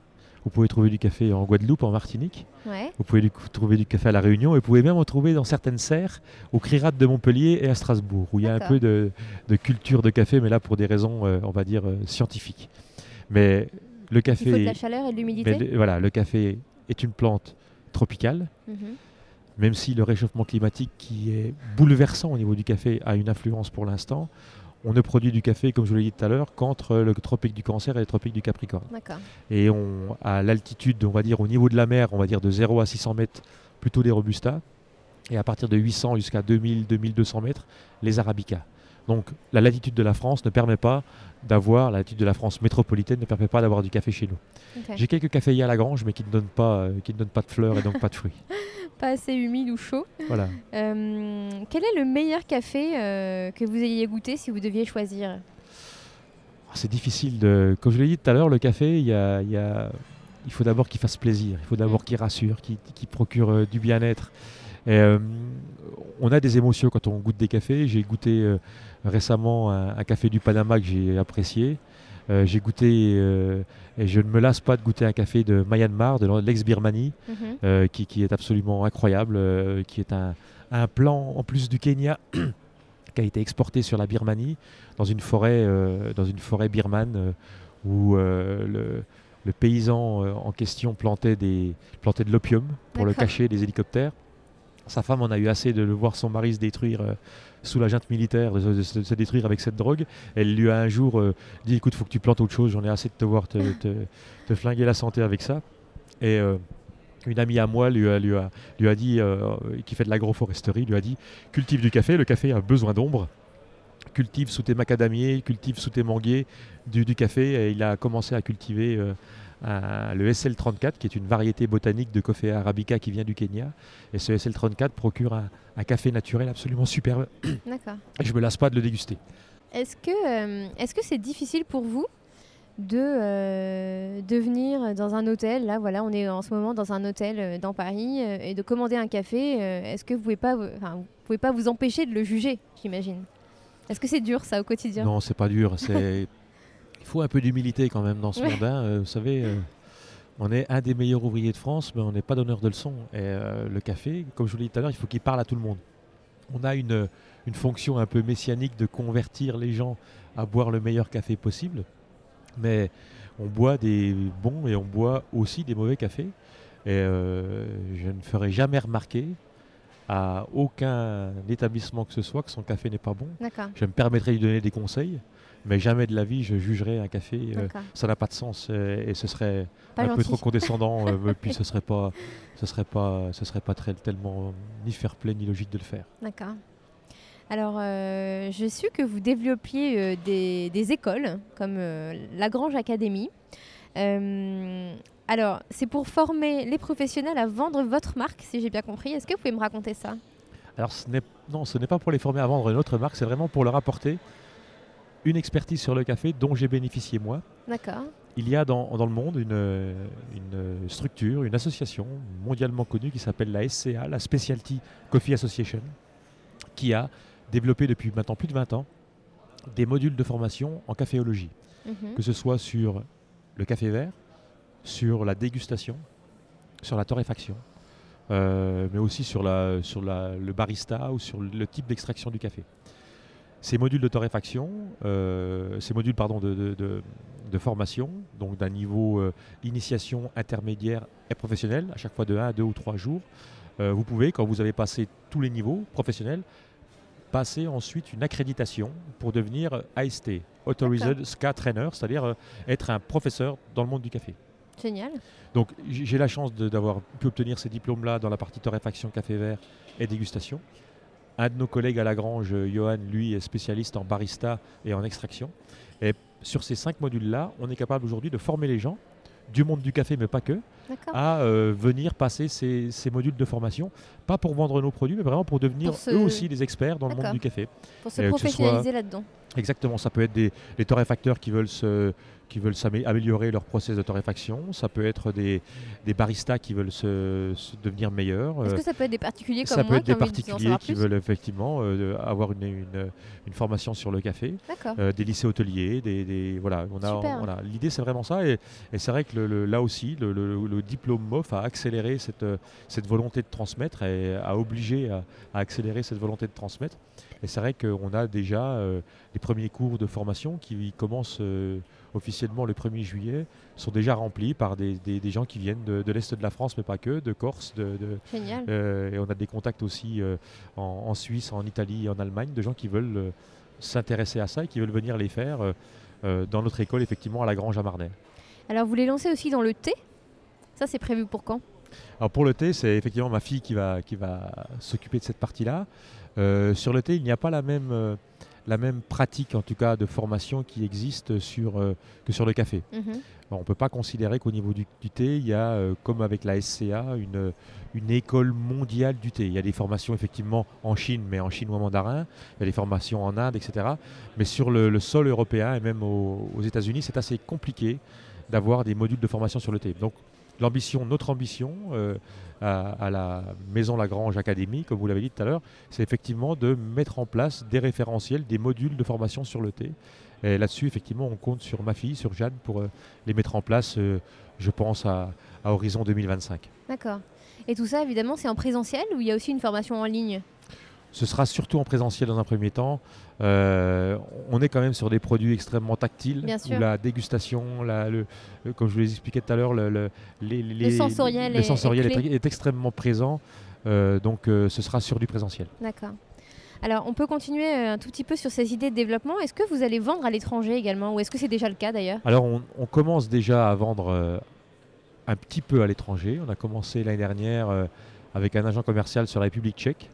Vous pouvez trouver du café en Guadeloupe, en Martinique. Ouais. Vous pouvez du coup trouver du café à La Réunion. Et vous pouvez même en trouver dans certaines serres, au Crirat de Montpellier et à Strasbourg, où il y a un peu de, de culture de café, mais là pour des raisons, euh, on va dire, euh, scientifiques. Mais le Il faut de café, la chaleur et de l'humidité voilà, le café est une plante tropicale. Mhm. même si le réchauffement climatique qui est bouleversant au niveau du café a une influence pour l'instant, on ne produit du café, comme je vous l'ai dit tout à l'heure, qu'entre le tropique du Cancer et le tropique du Capricorne. Et on, à l'altitude, on va dire au niveau de la mer, on va dire de 0 à 600 mètres, plutôt des Robusta. Et à partir de 800 jusqu'à 2000-2200 mètres, les Arabica. Donc la latitude de la France ne permet pas d'avoir, la latitude de la France métropolitaine ne permet pas d'avoir du café chez nous. J'ai quelques caféiers à la grange, mais qui ne donnent pas, euh, qui ne donnent pas de fleurs et donc pas de fruits. (laughs) Pas assez humide ou chaud. Voilà. Euh, quel est le meilleur café euh, que vous ayez goûté si vous deviez choisir? C'est difficile de. Comme je l'ai dit tout à l'heure, le café, il, y a- il y a- il faut d'abord qu'il fasse plaisir, il faut d'abord Mm. qu'il rassure, qu'il procure du bien-être. Et, on a des émotions quand on goûte des cafés. J'ai goûté récemment un, un café du Panama que j'ai apprécié. J'ai goûté, et je ne me lasse pas de goûter un café de Myanmar, de l'ex-Birmanie, Mhm. euh, qui, qui est absolument incroyable, euh, qui est un, un plan en plus du Kenya (coughs) qui a été exporté sur la Birmanie dans une forêt, euh, dans une forêt birmane où le, le paysan en question plantait, des, plantait de l'opium pour le cacher des hélicoptères. Sa femme en a eu assez de le voir son mari se détruire sous la junte militaire, de, se- détruire avec cette drogue. Elle lui a un jour euh, dit écoute, faut que tu plantes autre chose, j'en ai assez de te voir te, flinguer la santé avec ça. Et euh, une amie à moi lui a, dit, euh, qui fait de l'agroforesterie, lui a dit cultive du café, le café a besoin d'ombre. Cultive sous tes macadamiers, cultive sous tes manguiers du, du café. Et il a commencé à cultiver un- le SL34, qui est une variété botanique de Coffea arabica qui vient du Kenya. Et ce SL34 procure un, un café naturel absolument superbe. (coughs) D'accord. Et je me lasse pas de le déguster. Est-ce que euh, est-ce que c'est difficile pour vous de, euh, de venir dans un hôtel? Là, voilà, on est en ce moment dans un hôtel euh, dans Paris euh, et de commander un café. euh, Est-ce que vous pouvez pas, enfin, vous pouvez pas vous empêcher de le juger J'imagine? Est-ce que c'est dur ça au quotidien? Non, c'est pas dur. C'est... (laughs) Il faut un peu d'humilité quand même dans ce Ouais. monde. hein. Euh, vous savez, euh, on est un des meilleurs ouvriers de France, mais on n'est pas donneur de leçons. Et euh, le café, comme je vous l'ai dit tout à l'heure, il faut qu'il parle à tout le monde. On a une, une fonction un peu messianique de convertir les gens à boire le meilleur café possible. Mais on boit des bons et on boit aussi des mauvais cafés. Et euh, je ne ferai jamais remarquer à aucun établissement que ce soit que son café n'est pas bon. Je me permettrai de lui donner des conseils, mais jamais de la vie je jugerai un café. euh, ça n'a pas de sens euh, et ce serait Pas un peu trop condescendant. euh, (laughs) puis ce serait pas, ce serait pas, ce serait pas très, tellement ni fair play ni logique de le faire. D'accord. Alors, euh, je suis que vous développiez des, des écoles comme Lagrange Academy. Euh, alors, c'est pour former les professionnels à vendre votre marque, si j'ai bien compris. Est-ce que vous pouvez me raconter ça? Alors ce non, ce n'est pas pour les former à vendre une autre marque, c'est vraiment pour leur apporter une expertise sur le café dont j'ai bénéficié moi. D'accord. Il y a dans, dans le monde une, une structure, une association mondialement connue qui s'appelle la SCA, la Specialty Coffee Association, qui a développé depuis maintenant plus de 20 ans des modules de formation en caféologie, Mhm. que ce soit sur le café vert, sur la dégustation, sur la torréfaction, euh, mais aussi sur, la, sur la- le barista ou sur le type d'extraction du café. Ces modules de torréfaction, euh, ces modules pardon, de, de- de- de formation, donc d'un niveau euh, initiation intermédiaire et professionnel, à chaque fois de 1 à 2 ou 3 jours, euh, vous pouvez, quand vous avez passé tous les niveaux professionnels, passer ensuite une accréditation pour devenir AST, Authorized SCA Trainer, c'est-à-dire être un professeur dans le monde du café. Génial. Donc j'ai la chance d'avoir pu obtenir ces diplômes-là dans la partie torréfaction, café vert et dégustation. Un de nos collègues à Lagrange, euh, Johan, lui, est spécialiste en barista et en extraction. Et sur ces cinq modules-là, on est capable aujourd'hui de former les gens du monde du café, mais pas que, à euh, venir passer ces, ces modules de formation, pas pour vendre nos produits, mais vraiment pour devenir Pour se- eux aussi des experts dans le monde du café. Pour se euh, professionnaliser là-dedans. Exactement, ça peut être des, des torréfacteurs qui veulent se qui veulent améliorer leur process de torréfaction, ça peut être des, des baristas qui veulent se, se devenir meilleurs. Est-ce euh, que ça peut être des particuliers comme ça moi peut être qui des particuliers qui veulent effectivement euh, avoir une, une- une formation sur le café, D'accord. euh, des lycées hôteliers, des, des- voilà, on a, Super. voilà. L'idée c'est vraiment ça et, et c'est vrai que le- le- là aussi le, diplôme MOF a accéléré cette, euh, cette volonté de transmettre et a obligé à, à accélérer cette volonté de transmettre. Et c'est vrai qu'on a déjà euh, les premiers cours de formation qui commencent officiellement le 1er juillet, sont déjà remplis par des, des- des gens qui viennent de, de l'Est de la France, mais pas que, de Corse, de, de- Génial. euh, et on a des contacts aussi euh, en, en Suisse, en Italie en Allemagne, de gens qui veulent euh, s'intéresser à ça et qui veulent venir les faire dans notre école, effectivement, à la Grange à Marnay. Alors vous les lancez aussi dans le thé? Ça, c'est prévu pour quand? Alors pour le thé, c'est effectivement ma fille qui va, qui va s'occuper de cette partie-là. Euh, sur le thé, il n'y a pas la même, euh, la même pratique, en tout cas, de formation qui existe sur, euh, que sur le café. Mhm. Alors, on ne peut pas considérer qu'au niveau du, du thé, il y a, euh, comme avec la SCA, une, une école mondiale du thé. Il y a des formations effectivement en Chine, mais en chinois mandarin. Il y a des formations en Inde, etc. Mais sur le, le sol européen et même aux, aux États-Unis, c'est assez compliqué d'avoir des modules de formation sur le thé. Donc, l'ambition, notre ambition euh, à, la Maison Lagrange Académie, comme vous l'avez dit tout à l'heure, c'est effectivement de mettre en place des référentiels, des modules de formation sur le thé. Et là-dessus, effectivement, on compte sur ma fille, sur Jeanne, pour euh, les mettre en place, euh, je pense, à horizon 2025. D'accord. Et tout ça, évidemment, c'est en présentiel ou il y a aussi une formation en ligne? Ce sera surtout en présentiel dans un premier temps. Euh, on est quand même sur des produits extrêmement tactiles, Bien sûr. où la dégustation, la- le, le- comme je vous l'expliquais tout à l'heure, le, le- les, les- sensoriel est- sensoriel est est, clé. est extrêmement présent. Euh, donc euh, ce sera sur du présentiel. D'accord. Alors, on peut continuer un tout petit peu sur ces idées de développement. Est-ce que vous allez vendre à l'étranger également ou est-ce que c'est déjà le cas d'ailleurs? Alors on, on commence déjà à vendre un petit peu à l'étranger. On a commencé l'année dernière avec un agent commercial sur la République tchèque.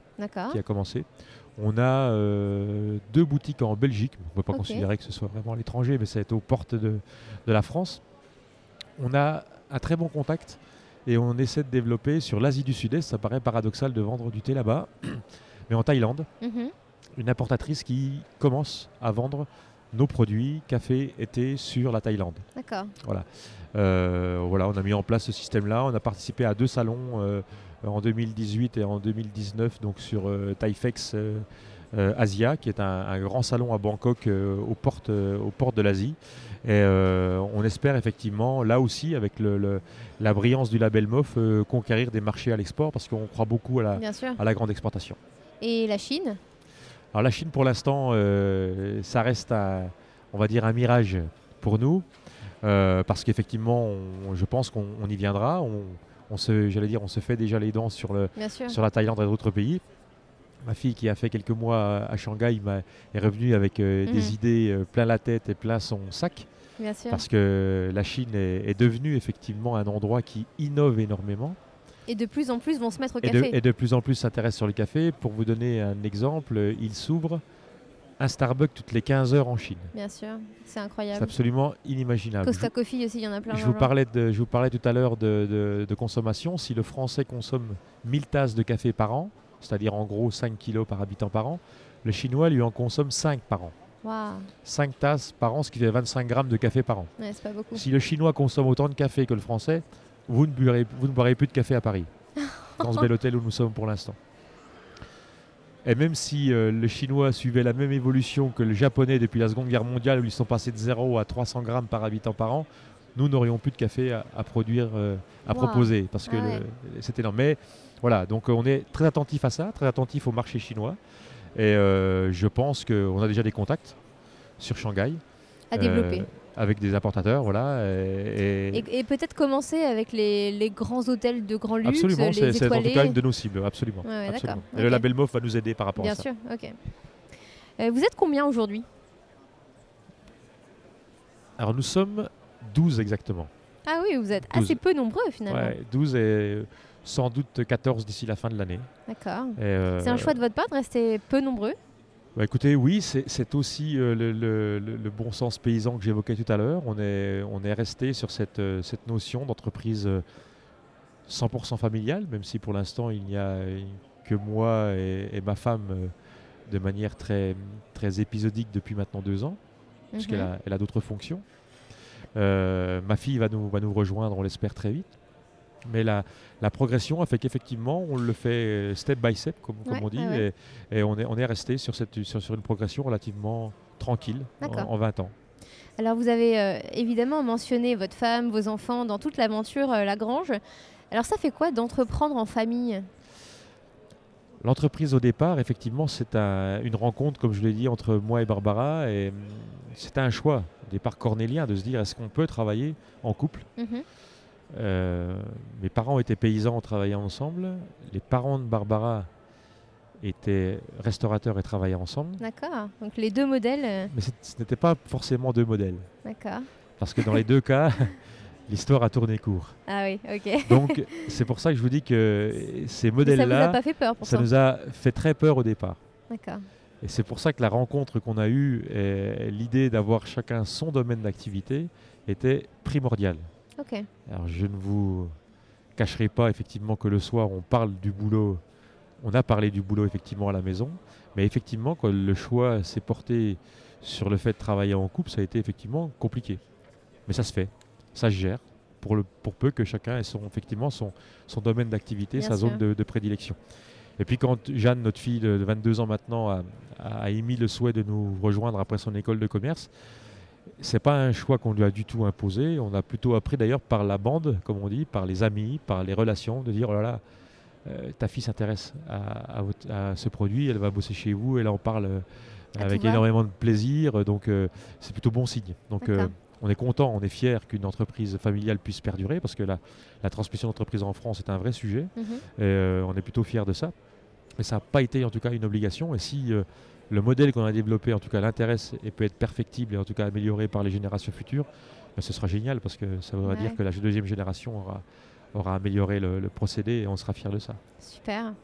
Qui a commencé. On a euh, deux boutiques en Belgique. On ne peut pas considérer que ce soit vraiment à l'étranger, mais c'est aux portes de, de la France. On a un très bon contact et on essaie de développer sur l'Asie du Sud-Est. Ça paraît paradoxal de vendre du thé là-bas, (clears throat) mais en Thaïlande, Mhm. une importatrice qui commence à vendre nos produits, café et thé sur la Thaïlande. D'accord. Euh, voilà, on a mis en place ce système-là. On a participé à deux salons euh, en 2018 et en 2019, donc sur euh, Taifex euh, euh, Asia, qui est un, un grand salon à Bangkok aux, portes, aux portes de l'Asie. Et euh, on espère effectivement, là aussi, avec le- le- la brillance du label MOF, euh, conquérir des marchés à l'export parce qu'on croit beaucoup à la, à grande exportation. Et la Chine? Alors la Chine, pour l'instant, euh, ça reste, un- on va dire, un mirage pour nous, parce qu'effectivement, je pense qu'on on y viendra. On, on se, j'allais dire, on se fait déjà les dents sur, le, sur la Thaïlande et d'autres pays. Ma fille, qui a fait quelques mois à, à Shanghai, est revenue avec euh, Mhm. des idées euh, plein la tête et plein son sac, Bien sûr. parce que la Chine est, est devenue effectivement un endroit qui innove énormément. Et de plus en plus vont se mettre au Et de, café. et de plus en plus s'intéresse sur le café. Pour vous donner un exemple, euh, il s'ouvre un Starbucks toutes les 15 heures en Chine. Bien sûr. C'est C'est incroyable. absolument inimaginable. Costa Coffee aussi, il y en a plein. Je, vous parlais de, je vous parlais tout à l'heure de, de- de consommation. Si le Français consomme 1000 tasses de café par an, c'est-à-dire en gros 5 kilos par habitant par an, le Chinois lui en consomme 5 par an. Waouh. 5 tasses par an, ce qui fait 25 grammes de café par an. Ouais, c'est pas beaucoup. Si le Chinois consomme autant de café que le Français, vous ne vous ne boirez plus de café à Paris, (laughs) dans ce bel hôtel où nous sommes pour l'instant. Et même si euh, le Chinois suivait la même évolution que le Japonais depuis la Seconde Guerre mondiale, où ils sont passés de 0 à 300 grammes par habitant par an, nous n'aurions plus de café à, à produire, euh, à Wow. proposer, parce que ouais. c'est énorme. Mais voilà, donc on est très attentif à ça, très attentif au marché chinois. Et euh, je pense qu'on a déjà des contacts sur Shanghai À développer. Avec des importateurs, voilà. Et, et- Et, et peut-être commencer avec les, les grands hôtels de grand luxe, absolument, c'est c'est en tout cas une de nos cibles, absolument. Ouais, absolument. Et le label MOF va nous aider par rapport Bien à ça. sûr, ok. Euh, vous êtes combien aujourd'hui? Alors nous sommes 12 exactement. Ah oui, vous êtes 12. assez peu nombreux finalement. Ouais, 12 et sans doute 14 d'ici la fin de l'année. D'accord. Euh, C'est un choix de votre part de rester peu nombreux? Bah, écoutez, oui, c'est aussi euh, le, le- le- le bon sens paysan que j'évoquais tout à l'heure. On est, on est resté sur cette, euh, cette notion d'entreprise euh, 100% familiale, même si pour l'instant il n'y a que moi et, et ma femme euh, de manière très, très épisodique depuis maintenant deux ans. puisqu'elle Mhm. a, elle a d'autres fonctions. Euh, ma fille va nous, va nous rejoindre, on l'espère très vite. Mais la, la progression a fait qu'effectivement, on le fait step by step, comme, on dit, ouais. et, et on est, on est resté sur, cette, sur, sur une progression relativement tranquille en, D'accord. en 20 ans. Alors vous avez euh, évidemment mentionné votre femme, vos enfants dans toute l'aventure euh, Lagrange. Alors ça fait quoi d'entreprendre en famille? L'entreprise au départ, effectivement, c'est un- une rencontre, comme je l'ai dit, entre moi et Barbara. Et hum, c'était un choix, au départ cornélien, de se dire est-ce qu'on peut travailler en couple? Mhm. Euh, mes parents étaient paysans, on travaillait ensemble. Les parents de Barbara étaient restaurateurs et travaillaient ensemble. D'accord. Donc les deux modèles. euh, Mais ce n'était pas forcément deux modèles. D'accord. Parce que dans les deux cas, (laughs) l'histoire a tourné court. Ah oui, ok. Donc c'est pour ça que je vous dis que ces Mais ça vous a modèles-là, pas fait peur pour ça ça nous a fait très peur au départ. D'accord. Et c'est pour ça que la rencontre qu'on a eue, et l'idée d'avoir chacun son domaine d'activité, était primordiale. Ok. Alors je ne vous cacherai pas effectivement que le soir on parle du boulot, on a parlé du boulot effectivement à la maison, mais effectivement quand le choix s'est porté sur le fait de travailler en couple, ça a été effectivement compliqué. Mais ça se fait, ça se gère, pour, le, pour peu que chacun ait son, effectivement son, son domaine d'activité, sa sûr. zone de, de prédilection. Et puis quand Jeanne, notre fille de de 22 ans maintenant, a, a émis le souhait de nous rejoindre après son école de commerce, c'est pas un choix qu'on lui a du tout imposé. On a plutôt appris d'ailleurs par la bande, comme on dit, par les amis, par les relations, de dire oh là là, euh, ta fille s'intéresse à, à votre- à ce produit, elle va bosser chez vous, elle en parle euh, avec énormément de plaisir, donc euh, c'est plutôt bon signe. Donc on est content, on est fier qu'une entreprise familiale puisse perdurer parce que la, la transmission d'entreprise en France est un vrai sujet. Mhm. Et, on est plutôt fiers de ça. Mais ça n'a pas été en tout cas une obligation. Et si le modèle qu'on a développé en tout cas l'intéresse et peut être perfectible et en tout cas amélioré par les générations futures, ben, ce sera génial parce que ça voudra Ouais. dire que la deuxième génération aura, aura amélioré le, le procédé et on sera fiers de ça. Super.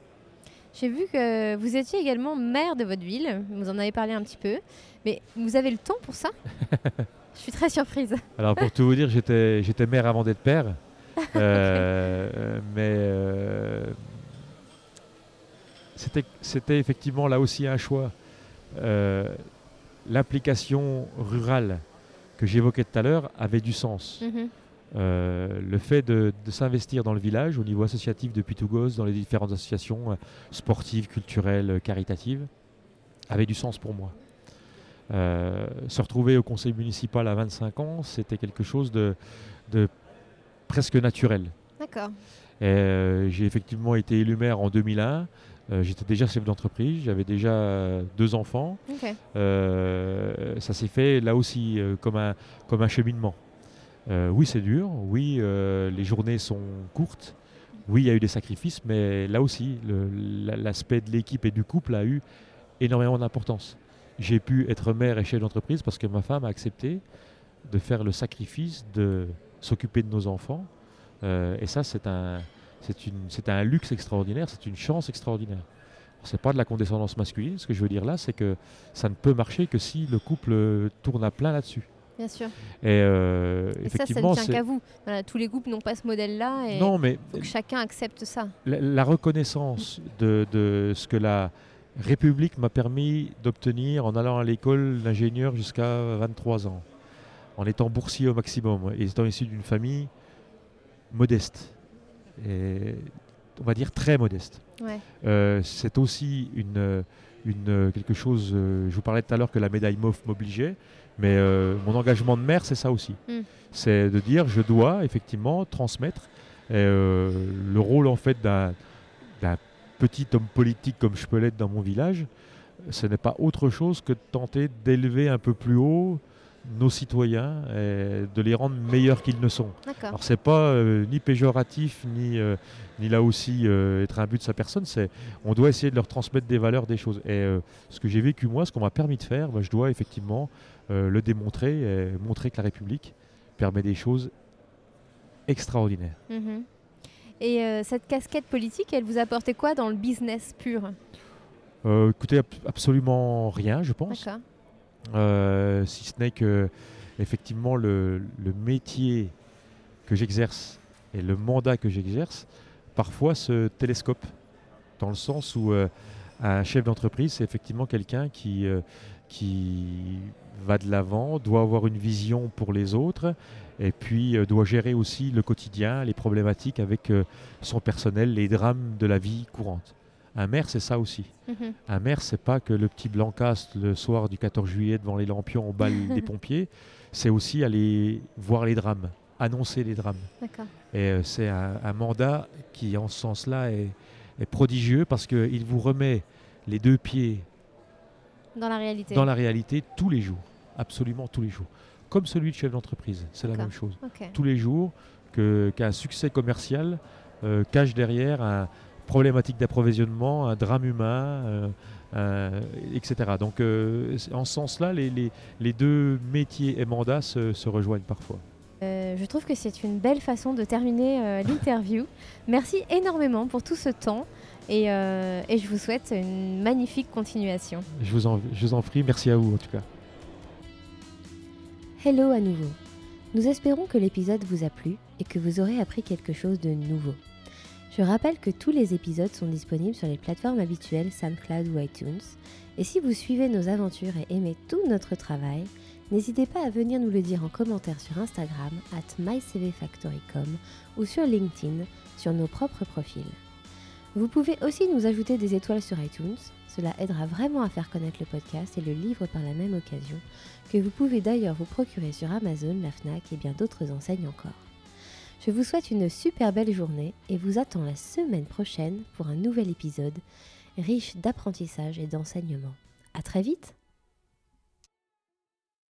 J'ai vu que vous étiez également maire de votre ville. Vous en avez parlé un petit peu. Mais vous avez le temps pour ça? (laughs) Je suis très surprise. Alors pour tout vous dire, j'étais, j'étais maire avant d'être père. (laughs) Euh, mais euh, c'était, c'était effectivement là aussi un choix. Euh, l'implication rurale que j'évoquais tout à l'heure avait du sens. Mhm. Euh, le fait de, de s'investir dans le village au niveau associatif depuis tout gosse, dans les différentes associations euh, sportives, culturelles, euh, caritatives, avait du sens pour moi. Se retrouver au conseil municipal à 25 ans, c'était quelque chose de, de presque naturel. D'accord. J'ai effectivement été élu maire en 2001. Euh, J'étais déjà chef d'entreprise, j'avais déjà deux enfants. Euh, ça s'est fait là aussi euh, comme, un, comme un cheminement. Oui, c'est dur, oui, les journées sont courtes, oui, il y a eu des sacrifices, mais là aussi, l'aspect de l'équipe et du couple a eu énormément d'importance. J'ai pu être maire et chef d'entreprise parce que ma femme a accepté de faire le sacrifice de s'occuper de nos enfants. Euh, et ça, c'est un, c'est un luxe extraordinaire, c'est une chance extraordinaire. C'est pas de la condescendance masculine. Ce que je veux dire là, c'est que ça ne peut marcher que si le couple euh, tourne à plein là-dessus. Bien sûr. Et, euh, Et ça, ça effectivement, ne tient qu'à vous. Voilà, tous les groupes n'ont pas ce modèle-là. Et non, mais faut que chacun accepte ça. la, la reconnaissance de, de ce que la République m'a permis d'obtenir en allant à l'école d'ingénieur jusqu'à 23 ans, en étant boursier au maximum et étant issu d'une famille modeste, on va dire très modeste. Ouais. Euh, c'est aussi une, une, quelque chose, euh, je vous parlais tout à l'heure que la médaille MOF m'obligeait, mais euh, mon engagement de maire, c'est ça aussi. Mm. C'est de dire, je dois effectivement transmettre et, le rôle en fait d'un d'un petit homme politique comme je peux l'être dans mon village. Ce n'est pas autre chose que de tenter d'élever un peu plus haut nos citoyens et de les rendre meilleurs qu'ils ne sont. Alors c'est pas euh, ni péjoratif ni euh, ni là aussi euh, être un but de sa personne. C'est on doit essayer de leur transmettre des valeurs, des choses. Et ce que j'ai vécu moi, ce qu'on m'a permis de faire, bah, je dois effectivement le démontrer et montrer que la République permet des choses extraordinaires. Mhm. Et cette casquette politique, elle vous a apporté quoi dans le business pur? Écoutez, ab- absolument rien, je pense. D'accord. Euh, si ce n'est que effectivement le, métier que j'exerce et le mandat que j'exerce parfois se télescope dans le sens où euh, un chef d'entreprise c'est effectivement quelqu'un qui, euh, qui va de l'avant, doit avoir une vision pour les autres et puis doit gérer aussi le quotidien, les problématiques avec son personnel, les drames de la vie courante. Un maire c'est ça aussi. Mhm. Un maire, c'est pas que le petit Blancas le soir du 14 juillet devant les lampions au bal (laughs) des pompiers, c'est aussi aller voir les drames, annoncer les drames. Et euh, c'est un, un mandat qui, en ce sens-là, est, est prodigieux parce qu'il vous remet les deux pieds Dans la réalité. dans la réalité tous les jours, absolument tous les jours. Comme celui de chef d'entreprise, c'est la même chose tous les jours qu'un succès commercial euh, cache derrière un problématique d'approvisionnement, un drame humain, etc. Donc en ce sens-là, les, deux métiers et mandats se rejoignent parfois. Euh, je trouve que c'est une belle façon de terminer euh, l'interview. Merci énormément pour tout ce temps euh, et, je vous souhaite une magnifique continuation. Je vous, en, je vous en prie, merci à vous en tout cas. Hello à nouveau. Nous espérons que l'épisode vous a plu et que vous aurez appris quelque chose de nouveau. Je rappelle que tous les épisodes sont disponibles sur les plateformes habituelles SoundCloud ou iTunes. Et si vous suivez nos aventures et aimez tout notre travail, N'hésitez pas à venir nous le dire en commentaire sur Instagram, at mycvfactory.com ou sur LinkedIn, sur nos propres profils. Vous pouvez aussi nous ajouter des étoiles sur iTunes, cela aidera vraiment à faire connaître le podcast et le livre par la même occasion, que vous pouvez d'ailleurs vous procurer sur Amazon, la FNAC et bien d'autres enseignes encore. Je vous souhaite une super belle journée et vous attends la semaine prochaine pour un nouvel épisode riche d'apprentissage et d'enseignement. A très vite